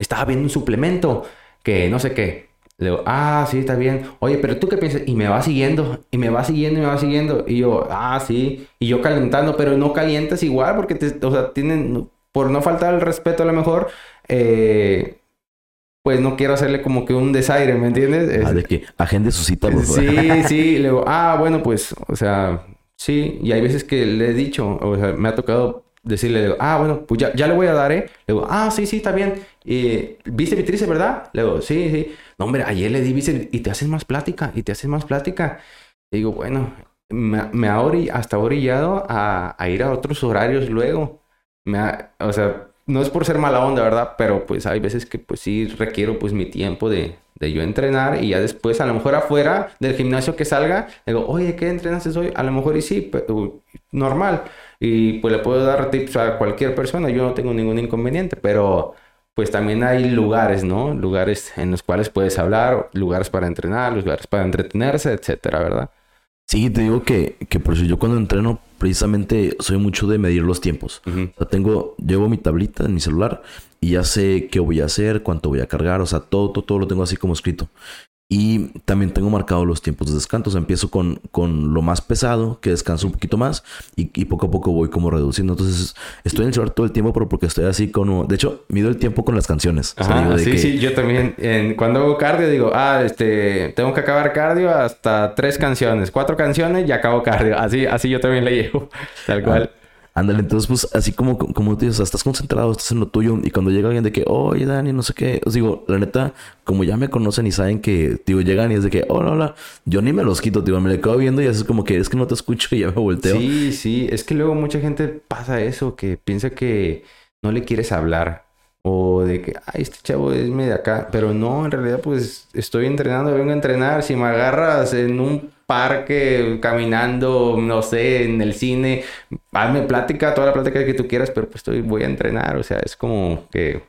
estaba viendo un suplemento que no sé qué. Le digo, ah, sí, está bien. Oye, pero tú qué piensas? Y me va siguiendo, y me va siguiendo, y me va siguiendo. Y yo, ah, sí. Y yo calentando, pero no calientas igual, porque, te, o sea, tienen, por no faltar el respeto a lo mejor, eh, pues no quiero hacerle como que un desaire, ¿me entiendes? Ah, de que agende su cita, por Sí, *laughs* sí. Le digo, ah, bueno, pues, o sea, sí. Y hay veces que le he dicho, o sea, me ha tocado decirle, le digo, ah, bueno, pues ya, ya le voy a dar, ¿eh? Le digo, ah, sí, sí, está bien. Y, ¿Viste mi verdad? Le digo, sí, sí. No, hombre, ayer le di bíceps y te haces más plática, y te haces más plática. digo, bueno, me, ha hasta orillado a, a, ir a otros horarios luego. Me o sea, no es por ser mala onda, ¿verdad? Pero pues hay veces que pues sí requiero pues mi tiempo de, de yo entrenar y ya después a lo mejor afuera del gimnasio que salga, digo, oye, ¿qué entrenas hoy? A lo mejor y sí, pero, normal. Y pues le puedo dar tips a cualquier persona, yo no tengo ningún inconveniente, pero pues también hay lugares, ¿no? Lugares en los cuales puedes hablar, lugares para entrenar, lugares para entretenerse, etcétera, ¿verdad? Sí, te digo que, que por eso yo cuando entreno precisamente soy mucho de medir los tiempos. O sea, tengo, llevo mi tablita en mi celular y ya sé qué voy a hacer, cuánto voy a cargar, o sea, todo, todo, todo lo tengo así como escrito. Y también tengo marcado los tiempos de descanso. empiezo con, con lo más pesado, que descanso un poquito más, y, y, poco a poco voy como reduciendo. Entonces, estoy en el celular todo el tiempo, pero porque estoy así como... De hecho, mido el tiempo con las canciones. sí, sí, yo también. En, cuando hago cardio, digo, ah, este, tengo que acabar cardio hasta tres canciones, cuatro canciones y acabo cardio. Así, así yo también le llevo, *laughs* tal cual. Ándale, entonces, pues, así como, como tú dices, estás concentrado, estás en lo tuyo. Y cuando llega alguien de que, oye, Dani, no sé qué, os digo, la neta, como ya me conocen y saben que, digo, llegan y es de que, hola, hola, yo ni me los quito, digo, me le quedo viendo y es como que es que no te escucho *laughs* y ya me volteo. Sí, sí, es que luego mucha gente pasa eso, que piensa que no le quieres hablar. O de que, ay, este chavo es medio acá. Pero no, en realidad, pues estoy entrenando, vengo a entrenar. Si me agarras en un parque, caminando, no sé, en el cine, hazme plática, toda la plática que tú quieras, pero pues estoy, voy a entrenar. O sea, es como que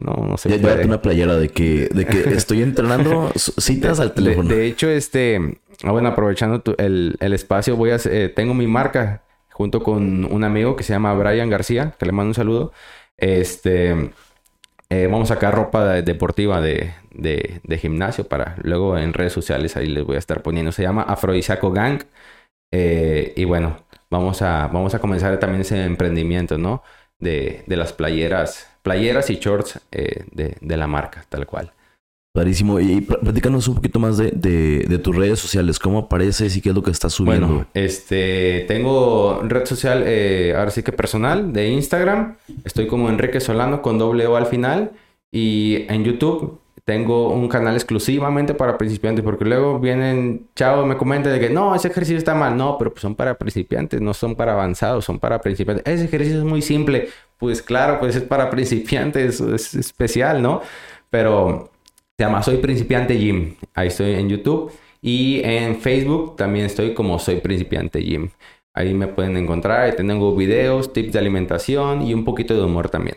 no, no sé. Ya puede. una playera de que, de que estoy entrenando *laughs* citas al teléfono. De, hecho, este, ah, bueno, aprovechando el, el, espacio, voy a, eh, tengo mi marca junto con un amigo que se llama Brian García, que le mando un saludo. Este, eh, vamos a sacar ropa deportiva de, de, gimnasio para luego en redes sociales ahí les voy a estar poniendo. Se llama Afrodisíaco Gang. Eh, y bueno, vamos a, vamos a comenzar también ese emprendimiento, ¿no? De, de las playeras, playeras y shorts eh, de la marca, tal cual. Clarísimo. Y platícanos un poquito más de, de, tus redes sociales. ¿Cómo apareces y qué es lo que estás subiendo? Bueno, este, tengo red social, eh, ahora sí que personal, de Instagram. Estoy como Enrique Solano con doble O al final. Y en YouTube tengo un canal exclusivamente para principiantes. Porque luego vienen chavos, me comentan de que no, ese ejercicio está mal. No, pero pues son para principiantes, no son para avanzados, son para principiantes. Ese ejercicio es muy simple. Pues claro, pues es para principiantes, es especial, ¿no? Pero se llama Soy Principiante Gym. Ahí estoy en YouTube. Y en Facebook también estoy como Soy Principiante Gym. Ahí me pueden encontrar. Ahí tengo videos, tips de alimentación y un poquito de humor también.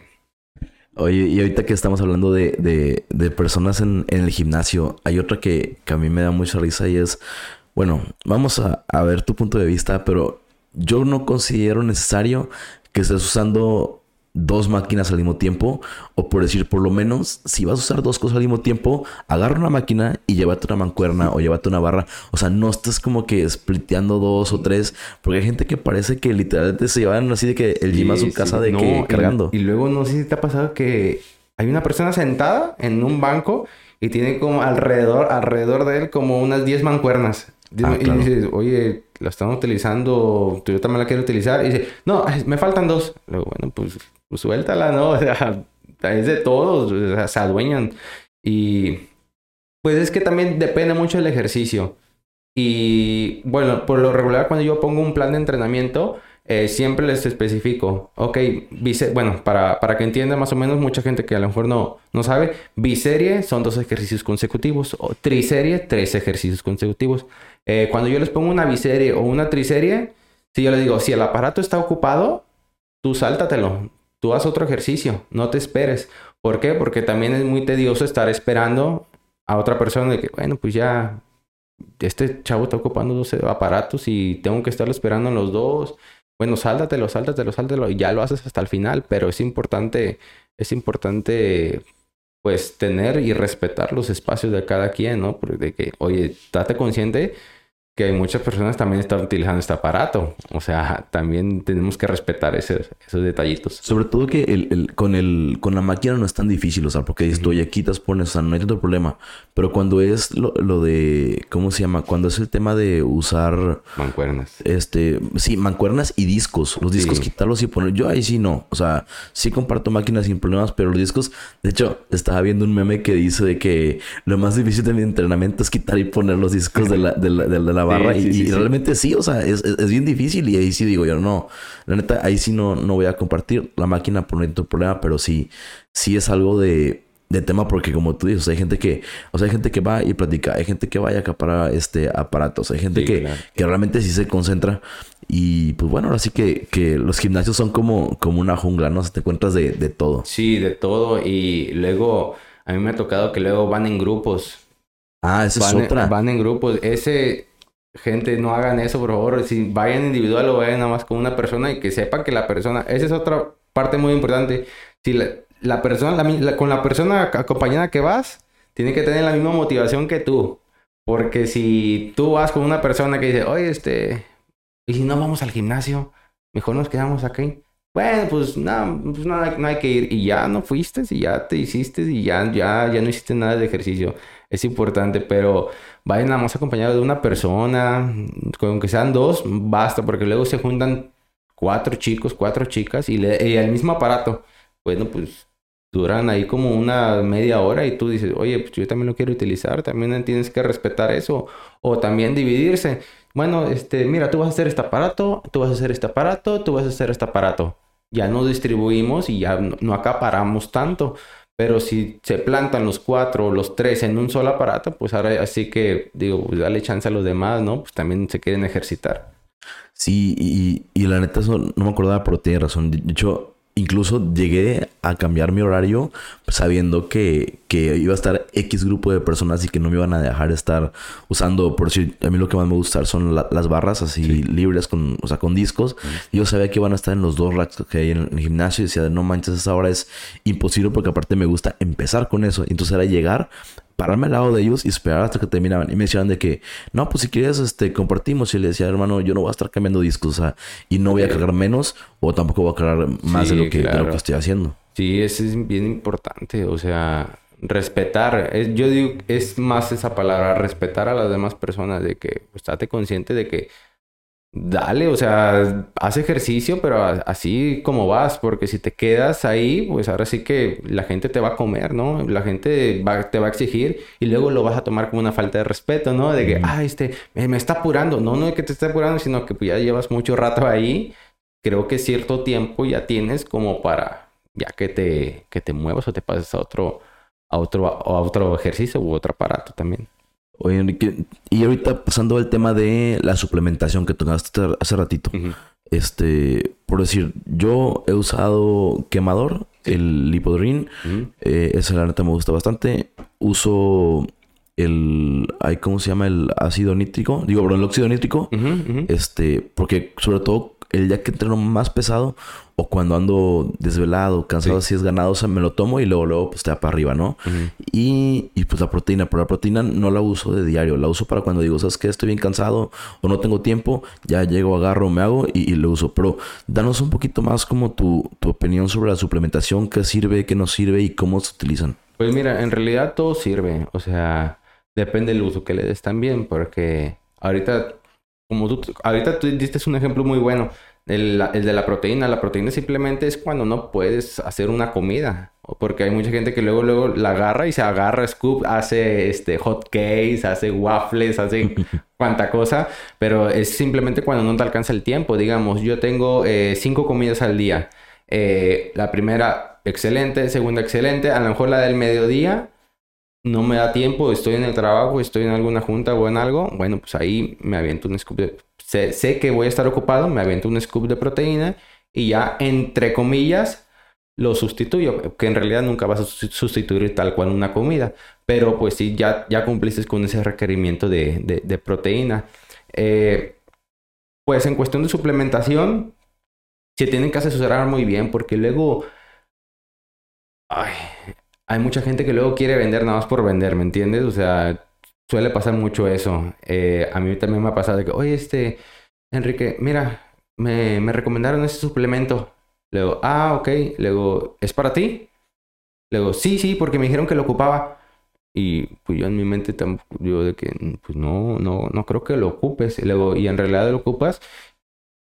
Oye, y ahorita que estamos hablando de, de, personas en, en, el gimnasio, hay otra que, que, a mí me da mucha risa y es, bueno, vamos a, a ver tu punto de vista, pero yo no considero necesario que estés usando dos máquinas al mismo tiempo, o por decir, por lo menos, si vas a usar dos cosas al mismo tiempo, agarra una máquina y llévate una mancuerna o llévate una barra. O sea, no estás como que spliteando dos o tres, porque hay gente que parece que literalmente se llevan así de que el gym a su casa de que cargando. Y, luego no sé si te ha pasado que hay una persona sentada en un banco y tiene como alrededor, alrededor de él como unas 10 mancuernas. Ah, y dices, oye, la están utilizando, yo también la quiero utilizar. Y dice, no, me faltan dos. Luego, bueno, pues pues suéltala, ¿no? *laughs* Es de todos, se adueñan. Y pues es que también depende mucho del ejercicio. Y bueno, por lo regular cuando yo pongo un plan de entrenamiento, eh, siempre les especifico, ok, bueno, para, para que entienda más o menos mucha gente que a lo mejor no, no sabe, biserie son dos ejercicios consecutivos, o triserie, tres ejercicios consecutivos. Eh, cuando yo les pongo una biserie o una triserie, si yo les digo, si el aparato está ocupado, tú sáltatelo, tú haz otro ejercicio, no te esperes. ¿Por qué? Porque también es muy tedioso estar esperando a otra persona de que, bueno, pues ya este chavo está ocupando dos aparatos y tengo que estarlo esperando en los dos. Bueno, sáltatelo, sáltatelo, sáltatelo y ya lo haces hasta el final, pero es importante, es importante pues tener y respetar los espacios de cada quien, ¿no? Porque de que, oye, date consciente que muchas personas también están utilizando este aparato. O sea, también tenemos que respetar ese, esos detallitos. Sobre todo que el, el, con, el, con la máquina no es tan difícil, o sea, porque dices, tú ya quitas, pones, o sea, no hay tanto problema. Pero cuando es lo, lo, de, ¿cómo se llama? Cuando es el tema de usar... Mancuernas. Este, sí, mancuernas y discos. Los discos quitarlos y poner... Yo ahí sí no. O sea, sí comparto máquinas sin problemas, pero los discos... De hecho, estaba viendo un meme que dice de que lo más difícil de mi entrenamiento es quitar y poner los discos de la, de la, de la barra y, realmente sí, o sea, es, es, bien difícil y ahí sí digo yo, no, la neta, ahí sí no, no voy a compartir la máquina por no problema, pero sí, sí es algo de, de tema porque como tú dices, hay gente que, o sea, hay gente que va y platica, hay gente que vaya a acaparar este aparatos, hay gente que, que realmente sí se concentra y pues bueno, ahora sí que, que los gimnasios son como, como una jungla, ¿no? O te encuentras de, de todo. Sí, de todo y luego a mí me ha tocado que luego van en grupos Ah, esa es otra. van en grupos. Ese, gente, no hagan eso, por favor. Si vayan individual o vayan nada más con una persona y que sepan que la persona, esa es otra parte muy importante. Si la, persona, con la persona acompañada que vas, tiene que tener la misma motivación que tú. Porque si tú vas con una persona que dice, oye, este, y si no vamos al gimnasio, mejor nos quedamos aquí. Bueno, pues, no, pues no, no hay que ir. Y ya no fuiste, y ya te hiciste, y ya, ya, ya no hiciste nada de ejercicio es importante, pero vayan nada más acompañados de una persona, aunque sean dos, basta, porque luego se juntan cuatro chicos, cuatro chicas y, el mismo aparato. Bueno, pues duran ahí como una media hora y tú dices, oye, pues yo también lo quiero utilizar, también tienes que respetar eso, o también dividirse. Bueno, este, mira, tú vas a hacer este aparato, tú vas a hacer este aparato, tú vas a hacer este aparato. Ya no distribuimos y ya no acaparamos tanto. Pero si se plantan los cuatro o los tres en un solo aparato, pues ahora así que digo, pues dale chance a los demás, ¿no? Pues también se quieren ejercitar. Sí, y, y la neta, no me acordaba, pero tiene razón. De hecho, incluso llegué a cambiar mi horario sabiendo que, que, iba a estar X grupo de personas y que no me iban a dejar estar usando, por decir, a mí lo que más me gusta son las barras así libres, con, o sea, con discos. Yo sabía que iban a estar en los dos racks que hay en el gimnasio y decía, no manches, esa hora es imposible porque aparte me gusta empezar con eso. Entonces era llegar, pararme al lado de ellos y esperar hasta que terminaban. Y me decían de que, no, pues si quieres, este, compartimos. Y le decía, hermano, yo no voy a estar cambiando discos, o sea, y no voy a cargar menos o tampoco voy a cargar más de, lo que, de lo que estoy haciendo. Sí, eso es bien importante, o sea, respetar. yo digo, es más esa palabra, respetar a las demás personas, de que, pues, estate consciente de que dale, o sea, haz ejercicio, pero así como vas, porque si te quedas ahí, pues ahora sí que la gente te va a comer, ¿no? La gente te va a exigir y luego lo vas a tomar como una falta de respeto, ¿no? De que, ah, este, me, está apurando. No, no es que te esté apurando, sino que pues, ya llevas mucho rato ahí. Creo que cierto tiempo ya tienes como para, ya que te, que te muevas o te pases a otro, a otro, a otro ejercicio u otro aparato también. Oye, Enrique, y ahorita pasando al tema de la suplementación que tocaste hace ratito. Este, por decir, yo he usado quemador, el Lipodrin. Eh, esa la neta me gusta bastante. Uso el. ¿Cómo se llama? El ácido nítrico. Digo, el óxido nítrico. Este, porque sobre todo el día que entreno más pesado o cuando ando desvelado, cansado, así es ganado, o sea, me lo tomo y luego, luego, pues te da para arriba, ¿no? y, y, pues la proteína, pero la proteína no la uso de diario, la uso para cuando digo, ¿sabes qué? Estoy bien cansado o no tengo tiempo, ya llego, agarro, me hago y, y lo uso. Pero danos un poquito más como tu, tu opinión sobre la suplementación, qué sirve, qué no sirve y cómo se utilizan. Pues mira, en realidad todo sirve, o sea, depende del uso que le des también, porque ahorita como tú, ahorita tú diste un ejemplo muy bueno, el, de la proteína. La proteína simplemente es cuando no puedes hacer una comida. Porque hay mucha gente que luego, luego la agarra y se agarra scoop, hace este hot cakes, hace waffles, hace *laughs* cuanta cosa. Pero es simplemente cuando no te alcanza el tiempo. Digamos, yo tengo eh, cinco comidas al día. Eh, la primera, excelente. Segunda, excelente. A lo mejor la del mediodía no me da tiempo, estoy en el trabajo, estoy en alguna junta o en algo, bueno, pues ahí me aviento un scoop de... Sé, que voy a estar ocupado, me aviento un scoop de proteína y ya, entre comillas, lo sustituyo, que en realidad nunca vas a sustituir tal cual una comida, pero pues sí, ya, ya cumpliste con ese requerimiento de, proteína. Eh, pues en cuestión de suplementación, se tienen que asesorar muy bien porque luego... Ay, hay mucha gente que luego quiere vender nada más por vender, ¿me entiendes? O sea, suele pasar mucho eso. Eh, a mí también me ha pasado de que, oye, este, Enrique, mira, me, me recomendaron ese suplemento. Luego, ah, ok. Luego, ¿es para ti? Luego, sí, sí, porque me dijeron que lo ocupaba. Y pues yo en mi mente, yo de que, pues no, no, no creo que lo ocupes. Y luego, ¿y en realidad lo ocupas?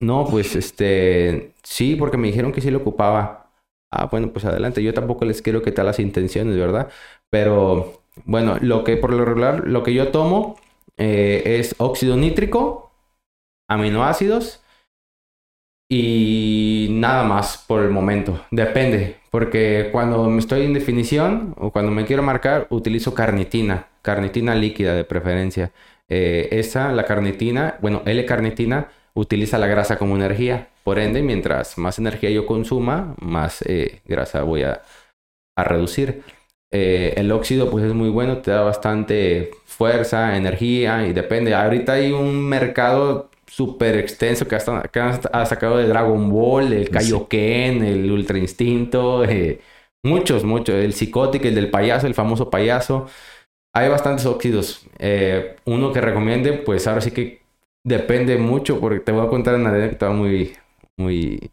No, pues este, sí, porque me dijeron que sí lo ocupaba. Ah, bueno, pues adelante. Yo tampoco les quiero que tal las intenciones, ¿verdad? Pero bueno, lo que por lo regular, lo que yo tomo eh, es óxido nítrico, aminoácidos y nada más por el momento. Depende, porque cuando me estoy en definición o cuando me quiero marcar, utilizo carnitina, carnitina líquida de preferencia. Eh, esa, la carnitina, bueno, L-carnitina utiliza la grasa como energía. Por ende, mientras más energía yo consuma, más eh, grasa voy a, reducir. Eh, el óxido pues es muy bueno, te da bastante fuerza, energía y depende. Ahorita hay un mercado súper extenso que, hasta, ha sacado de Dragon Ball, el Kaioken, el Ultra Instinto, eh, muchos, muchos. El Psicotic, el del payaso, el famoso payaso. Hay bastantes óxidos. uno que recomiende, pues ahora sí que depende mucho, porque te voy a contar una anécdota muy, muy,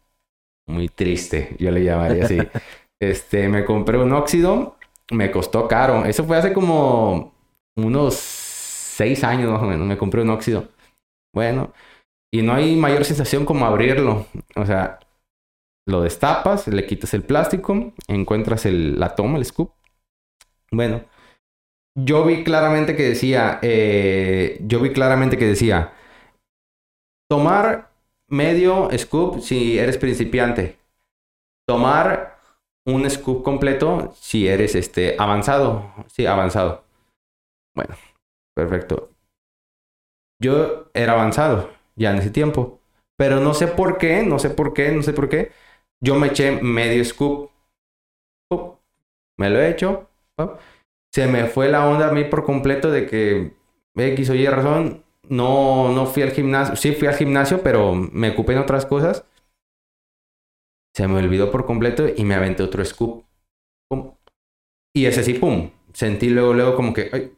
muy triste, yo le llamaría así. *laughs* este, me compré un óxido, me costó caro. Eso fue hace como unos seis años más o menos, me compré un óxido. Bueno, y no hay mayor sensación como abrirlo. O sea, lo destapas, le quitas el plástico, encuentras el, la toma, el scoop. Bueno, yo vi claramente que decía, eh, yo vi claramente que decía, tomar medio scoop si eres principiante. Tomar un scoop completo si eres este avanzado. Sí, avanzado. Bueno, perfecto. Yo era avanzado ya en ese tiempo. Pero no sé por qué, no sé por qué, no sé por qué. yo me eché medio scoop. Me lo he hecho. Se me fue la onda a mí por completo de que X o Y razón. No, no fui al gimnasio. Sí fui al gimnasio, pero me ocupé en otras cosas. Se me olvidó por completo y me aventé otro scoop. Y ese sí, pum. Sentí luego, luego como que...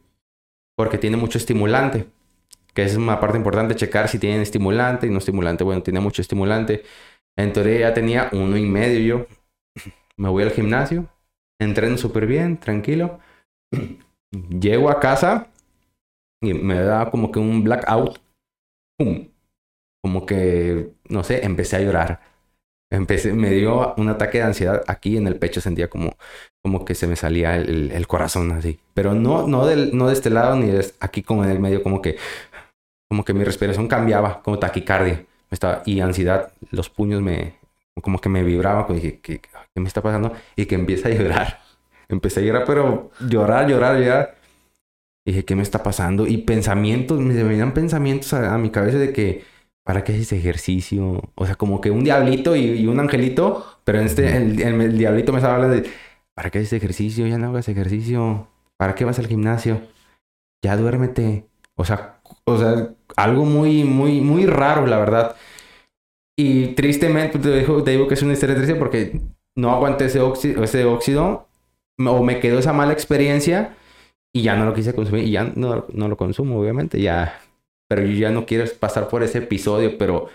porque tiene mucho estimulante. Que es una parte importante, checar si tienen estimulante y no estimulante. Bueno, tiene mucho estimulante. Entonces ya tenía uno y medio yo. Me voy al gimnasio. Entreno súper bien, tranquilo. *clears throat* Llego a casa y me da como que un blackout. ¡Pum! Como que, no sé, empecé a llorar Empecé, me dio un ataque de ansiedad aquí en el pecho, sentía como, como que se me salía el, el corazón así. Pero no, no, del, no de este lado ni de aquí como en el medio, como que, como que mi respiración cambiaba, como taquicardia. Estaba, y ansiedad, los puños me, como que me vibraban, como dije, ¿qué, ¿qué, me está pasando? Y que empieza a llorar. Empecé a llorar, pero llorar, llorar, llorar. Y dije, ¿qué me está pasando? Y pensamientos, me venían pensamientos a, a mi cabeza de que ¿para qué haces ejercicio? O sea, como que un diablito y, un angelito, pero en este, el, diablito me estaba hablando de, ¿para qué haces ejercicio? Ya no hagas ejercicio. ¿Para qué vas al gimnasio? Ya duérmete. O sea, o sea, algo muy, muy, muy raro, la verdad. Y tristemente te digo, te digo que es una historia triste porque no aguanté ese óxido, ese óxido o me quedó esa mala experiencia y ya no lo quise consumir y ya no, no lo consumo, obviamente. Ya pero yo ya no quiero pasar por ese episodio, pero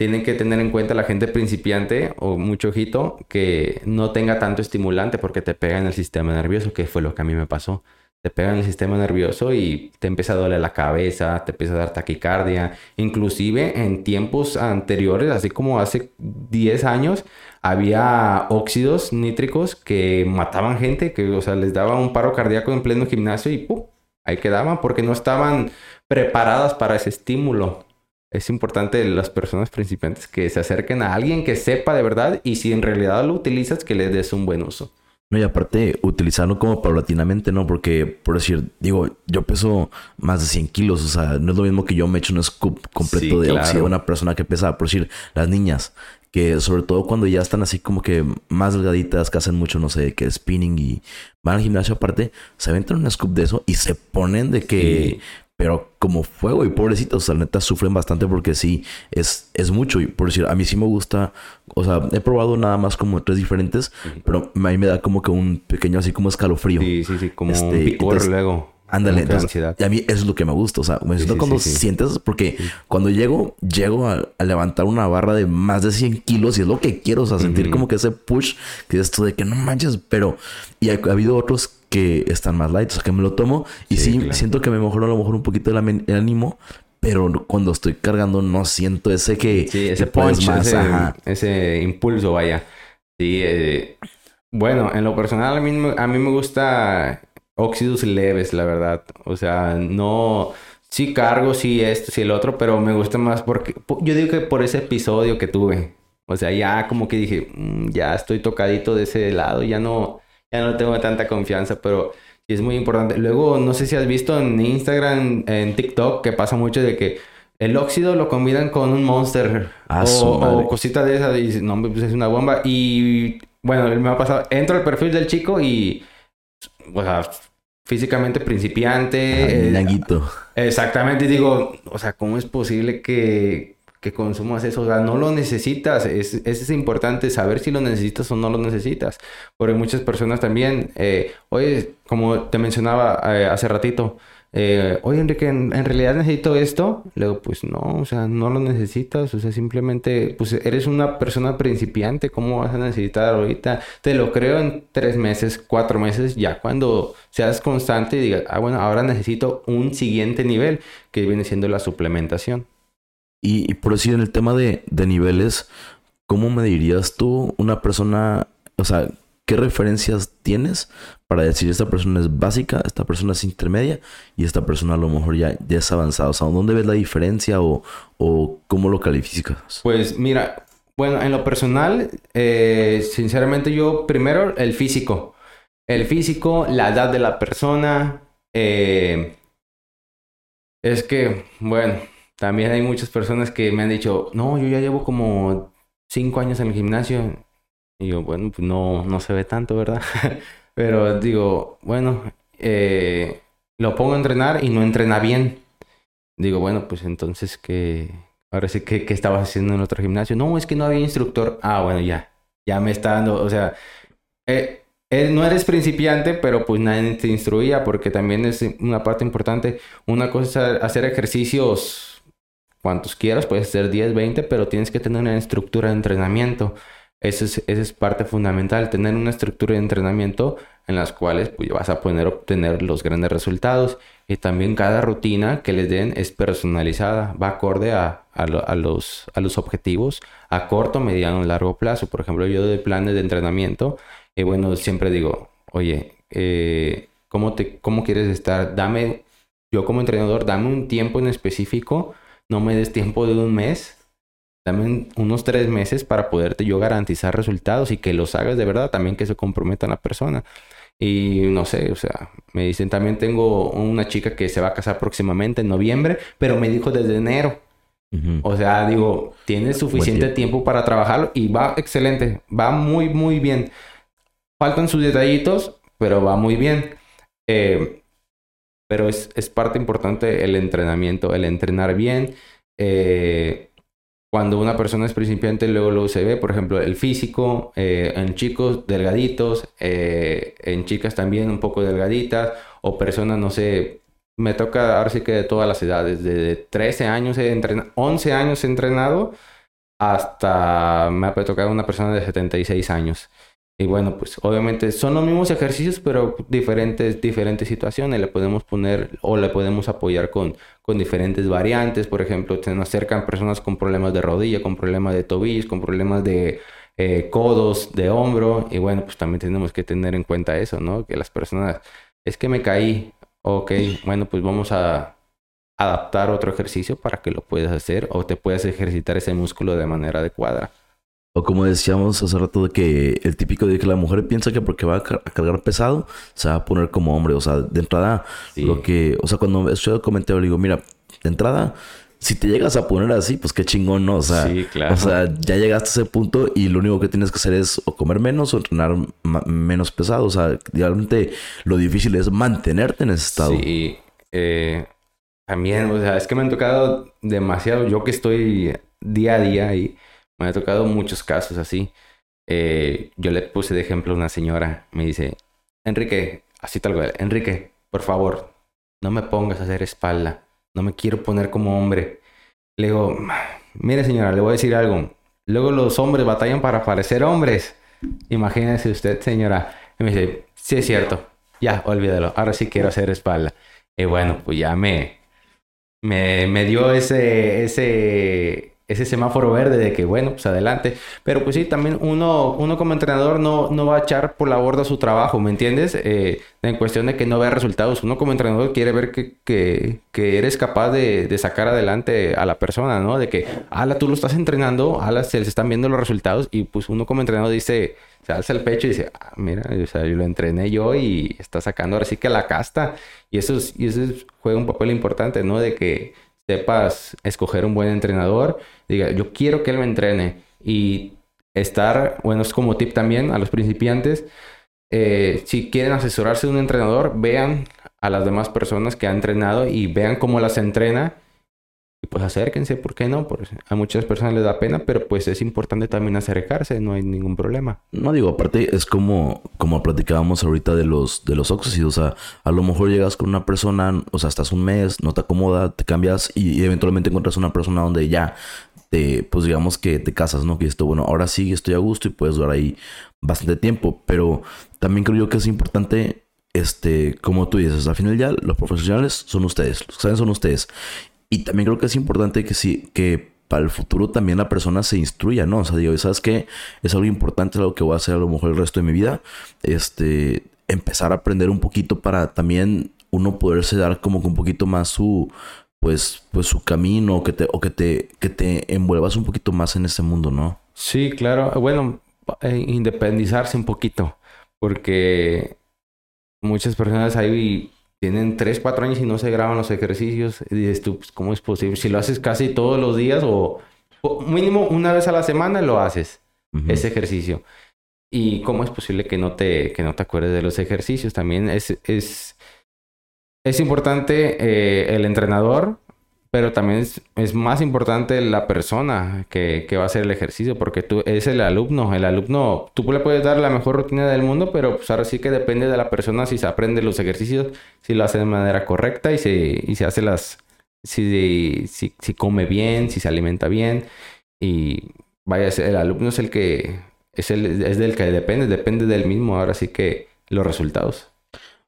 tienen que tener en cuenta la gente principiante o mucho ojito que no tenga tanto estimulante porque te pega en el sistema nervioso, que fue lo que a mí me pasó. Te pega en el sistema nervioso y te empieza a doler la cabeza, te empieza a dar taquicardia. Inclusive en tiempos anteriores, así como hace 10 años, había óxidos nítricos que mataban gente, que o sea, les daba un paro cardíaco en pleno gimnasio y ¡pum! ahí quedaban porque no estaban preparadas para ese estímulo. Es importante las personas principiantes que se acerquen a alguien que sepa de verdad y si en realidad lo utilizas, que le des un buen uso. No, y aparte, utilizarlo como paulatinamente, ¿no? Porque, por decir, digo, yo peso más de 100 kilos, o sea, no es lo mismo que yo me echo un scoop completo de claro. una persona que pesa, por decir, las niñas, que sobre todo cuando ya están así como que más delgaditas, que hacen mucho, no sé, que spinning y van al gimnasio aparte, se aventan un scoop de eso y se ponen de que pero como fuego y pobrecitos, o sea, neta sufren bastante porque sí, es, es mucho. Y por decir, a mí sí me gusta, o sea, he probado nada más como tres diferentes, pero a mí me da como que un pequeño así como escalofrío. Sí, sí, sí, como un este, picor luego. Ándale, entonces, y a mí eso es lo que me gusta, o sea, me gusta cuando sientes, porque cuando llego, llego a, levantar una barra de más de 100 kilos y es lo que quiero, o sea, sentir como que ese push, que es esto de que no manches, pero, y ha, habido otros que están más light, o sea, que me lo tomo y sí, siento que me mejoró a lo mejor un poquito el, ánimo, pero cuando estoy cargando no siento ese que sí, ese punch, ese, ese, impulso, vaya. Sí, eh, bueno, en lo personal a mí, a mí me gusta óxidos leves, la verdad. O sea, no... Sí cargo, sí esto, sí el otro, pero me gusta más porque... Yo digo que por ese episodio que tuve. O sea, ya como que dije, mm, ya estoy tocadito de ese lado, ya no, ya no tengo tanta confianza, pero es muy importante. Luego, no sé si has visto en Instagram, en TikTok, que pasa mucho de que el óxido lo combinan con un monster ah, o, cosita de esa y no, pues es una bomba. Y bueno, me ha pasado, entro al perfil del chico y, o sea, físicamente principiante. Ah, eh, exactamente, y digo, o sea, ¿cómo es posible que, que consumas eso? O sea, no lo necesitas. Es, es importante saber si lo necesitas o no lo necesitas. Porque muchas personas también, eh, oye, como te mencionaba eh, hace ratito, eh, oye Enrique, ¿en, realidad necesito esto. Luego, pues no, o sea, no lo necesitas, o sea, simplemente, pues eres una persona principiante, ¿cómo vas a necesitar ahorita? Te lo creo en tres meses, cuatro meses, ya cuando seas constante y digas, ah, bueno, ahora necesito un siguiente nivel, que viene siendo la suplementación. Y, por decir, en el tema de, de niveles, ¿cómo me dirías tú una persona, o sea, qué referencias tienes para decir esta persona es básica, esta persona es intermedia y esta persona a lo mejor ya, ya es avanzada? O sea, ¿dónde ves la diferencia o, cómo lo calificas? Pues mira, bueno, en lo personal, eh, sinceramente yo primero el físico. El físico, la edad de la persona. Eh, es que, bueno, también hay muchas personas que me han dicho, no, yo ya llevo como cinco años en el gimnasio Y yo, bueno, pues no, no se ve tanto, ¿verdad? *laughs* Pero digo, bueno, eh, lo pongo a entrenar y no entrena bien. Digo, bueno, pues entonces, ¿qué? Ahora sí, ¿qué, qué estabas haciendo en otro gimnasio? No, es que no había instructor. Ah, bueno, ya. Ya me está dando, o sea, eh, eh, no eres principiante, pero pues nadie te instruía porque también es una parte importante. Una cosa es hacer ejercicios cuantos quieras, puedes hacer 10, 20, pero tienes que tener una estructura de entrenamiento. Esa es, esa es parte fundamental, tener una estructura de entrenamiento en las cuales pues, vas a poder obtener los grandes resultados. Y también cada rutina que les den es personalizada, va acorde a, a, los, a los objetivos a corto, mediano y largo plazo. Por ejemplo, yo doy planes de entrenamiento y bueno, siempre digo, oye, eh, ¿cómo, te, ¿cómo quieres estar? Dame, yo como entrenador, dame un tiempo en específico, no me des tiempo de un mes, dame unos tres meses para poderte yo garantizar resultados y que los hagas de verdad, también que se comprometa la persona. Y no sé, o sea, me dicen, también tengo una chica que se va a casar próximamente en noviembre, pero me dijo desde enero. O sea, digo, tienes suficiente tiempo para trabajarlo y va excelente, va muy, muy bien. Faltan sus detallitos, pero va muy bien. Eh, pero es, es, parte importante el entrenamiento, el entrenar bien. Eh, cuando una persona es principiante, luego, luego se ve, por ejemplo, el físico, eh, en chicos delgaditos, en chicas también un poco delgaditas, o personas, no sé, me toca ahora sí que de todas las edades, desde 13 años he entrenado, 11 años he entrenado, hasta me ha tocado una persona de 76 años. Y bueno, pues obviamente son los mismos ejercicios, pero diferentes, diferentes situaciones. Le podemos poner o le podemos apoyar con, con diferentes variantes. Por ejemplo, se nos acercan personas con problemas de rodilla, con problemas de tobillos, con problemas de eh, codos, de hombro. Y bueno, pues también tenemos que tener en cuenta eso, ¿no? Que las personas, es que me caí. Ok, bueno, pues vamos a adaptar otro ejercicio para que lo puedas hacer o te puedas ejercitar ese músculo de manera adecuada. O como decíamos hace rato de que el típico de que la mujer piensa que porque va a, cargar pesado se va a poner como hombre. O sea, de entrada, lo que, o sea, cuando estoy el comentario le digo, mira, de entrada, si te llegas a poner así, pues qué chingón, ¿no? O sea, o sea, ya llegaste a ese punto y lo único que tienes que hacer es o comer menos o entrenar menos pesado. O sea, realmente lo difícil es mantenerte en ese estado. Sí, eh, también, o sea, es que me han tocado demasiado. Yo que estoy día a día ahí. Me ha tocado muchos casos así. Eh, yo le puse de ejemplo a una señora. Me dice, Enrique, así tal cual, Enrique, por favor, no me pongas a hacer espalda. No me quiero poner como hombre. Le digo, mire señora, le voy a decir algo. Luego los hombres batallan para parecer hombres. Imagínese usted, señora. Y me dice, sí es cierto. Ya, olvídalo. Ahora sí quiero hacer espalda. Y bueno, pues ya me, me, me dio ese, ese, ese semáforo verde de que, bueno, pues adelante. Pero pues sí, también uno, uno como entrenador no, no va a echar por la borda su trabajo, ¿me entiendes? Eh, en cuestión de que no vea resultados. Uno como entrenador quiere ver que, que, eres capaz de, sacar adelante a la persona, ¿no? De que, ala, tú lo estás entrenando, ala, se les están viendo los resultados y pues uno como entrenador dice, se alza el pecho y dice, ah, mira, o sea, yo lo entrené yo y está sacando ahora sí que la casta. Y eso, es, y eso juega un papel importante, ¿no? De que sepas escoger un buen entrenador, diga, yo quiero que él me entrene. Y estar, bueno, es como tip también a los principiantes, eh, si quieren asesorarse de un entrenador, vean a las demás personas que ha entrenado y vean cómo las entrena y pues acérquense, ¿por qué no? Porque a muchas personas les da pena, pero pues es importante también acercarse, no hay ningún problema. No digo, aparte es como, como platicábamos ahorita de los, de los óxidos, o sea, a lo mejor llegas con una persona, o sea, estás un mes, no te acomoda, te cambias y, eventualmente encuentras una persona donde ya te, pues digamos que te casas, ¿no? Que esto, bueno, ahora sí estoy a gusto y puedes durar ahí bastante tiempo, pero también creo yo que es importante este, como tú dices, al final ya los profesionales son ustedes, los que saben son ustedes. Y también creo que es importante que sí, que para el futuro también la persona se instruya, ¿no? O sea, digo, ¿sabes qué? Es algo importante, es algo que voy a hacer a lo mejor el resto de mi vida. Este, empezar a aprender un poquito para también uno poderse dar como que un poquito más su, pues, pues su camino, que te, o que te, que te envuelvas un poquito más en ese mundo, ¿no? Sí, claro. Bueno, eh, independizarse un poquito, porque muchas personas ahí tienen 3, 4 años y no se graban los ejercicios. Y dices tú, pues, ¿cómo es posible? Si lo haces casi todos los días o, mínimo una vez a la semana lo haces, ese ejercicio. ¿Y cómo es posible que no te, que no te acuerdes de los ejercicios? También es, es, es importante eh, el entrenador, pero también es, más importante la persona que, va a hacer el ejercicio, porque tú es el alumno. El alumno, tú le puedes dar la mejor rutina del mundo, pero pues ahora sí que depende de la persona si se aprende los ejercicios, si lo hace de manera correcta y se, y se hace las... Si, si, si come bien, si se alimenta bien. Y vaya, el alumno es el que es, el, es del que depende, depende del mismo, ahora sí que los resultados.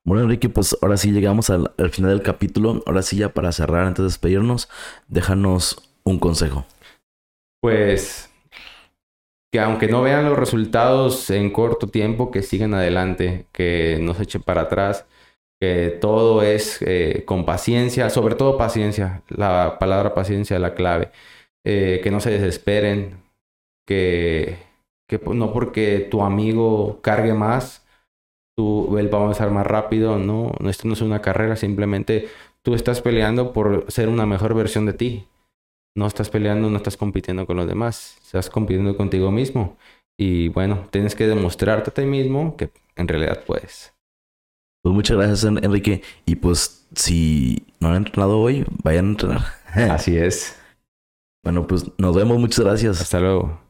Bueno, Enrique, pues ahora sí llegamos al, final del capítulo. Ahora sí, ya para cerrar, antes de despedirnos, déjanos un consejo. Pues que aunque no vean los resultados en corto tiempo, que sigan adelante, que no se echen para atrás, que todo es eh, con paciencia, sobre todo paciencia, la palabra paciencia es la clave, eh, que no se desesperen, que que no porque tu amigo cargue más, tú, él va a avanzar más rápido, no, esto no es una carrera, simplemente tú estás peleando por ser una mejor versión de ti. No estás peleando, no estás compitiendo con los demás, estás compitiendo contigo mismo. Y bueno, tienes que demostrarte a ti mismo que en realidad puedes. Pues muchas gracias, Enrique. Y pues si no han entrenado hoy, vayan a entrenar. *laughs* Así es. Bueno, pues nos vemos. Muchas gracias. Hasta luego.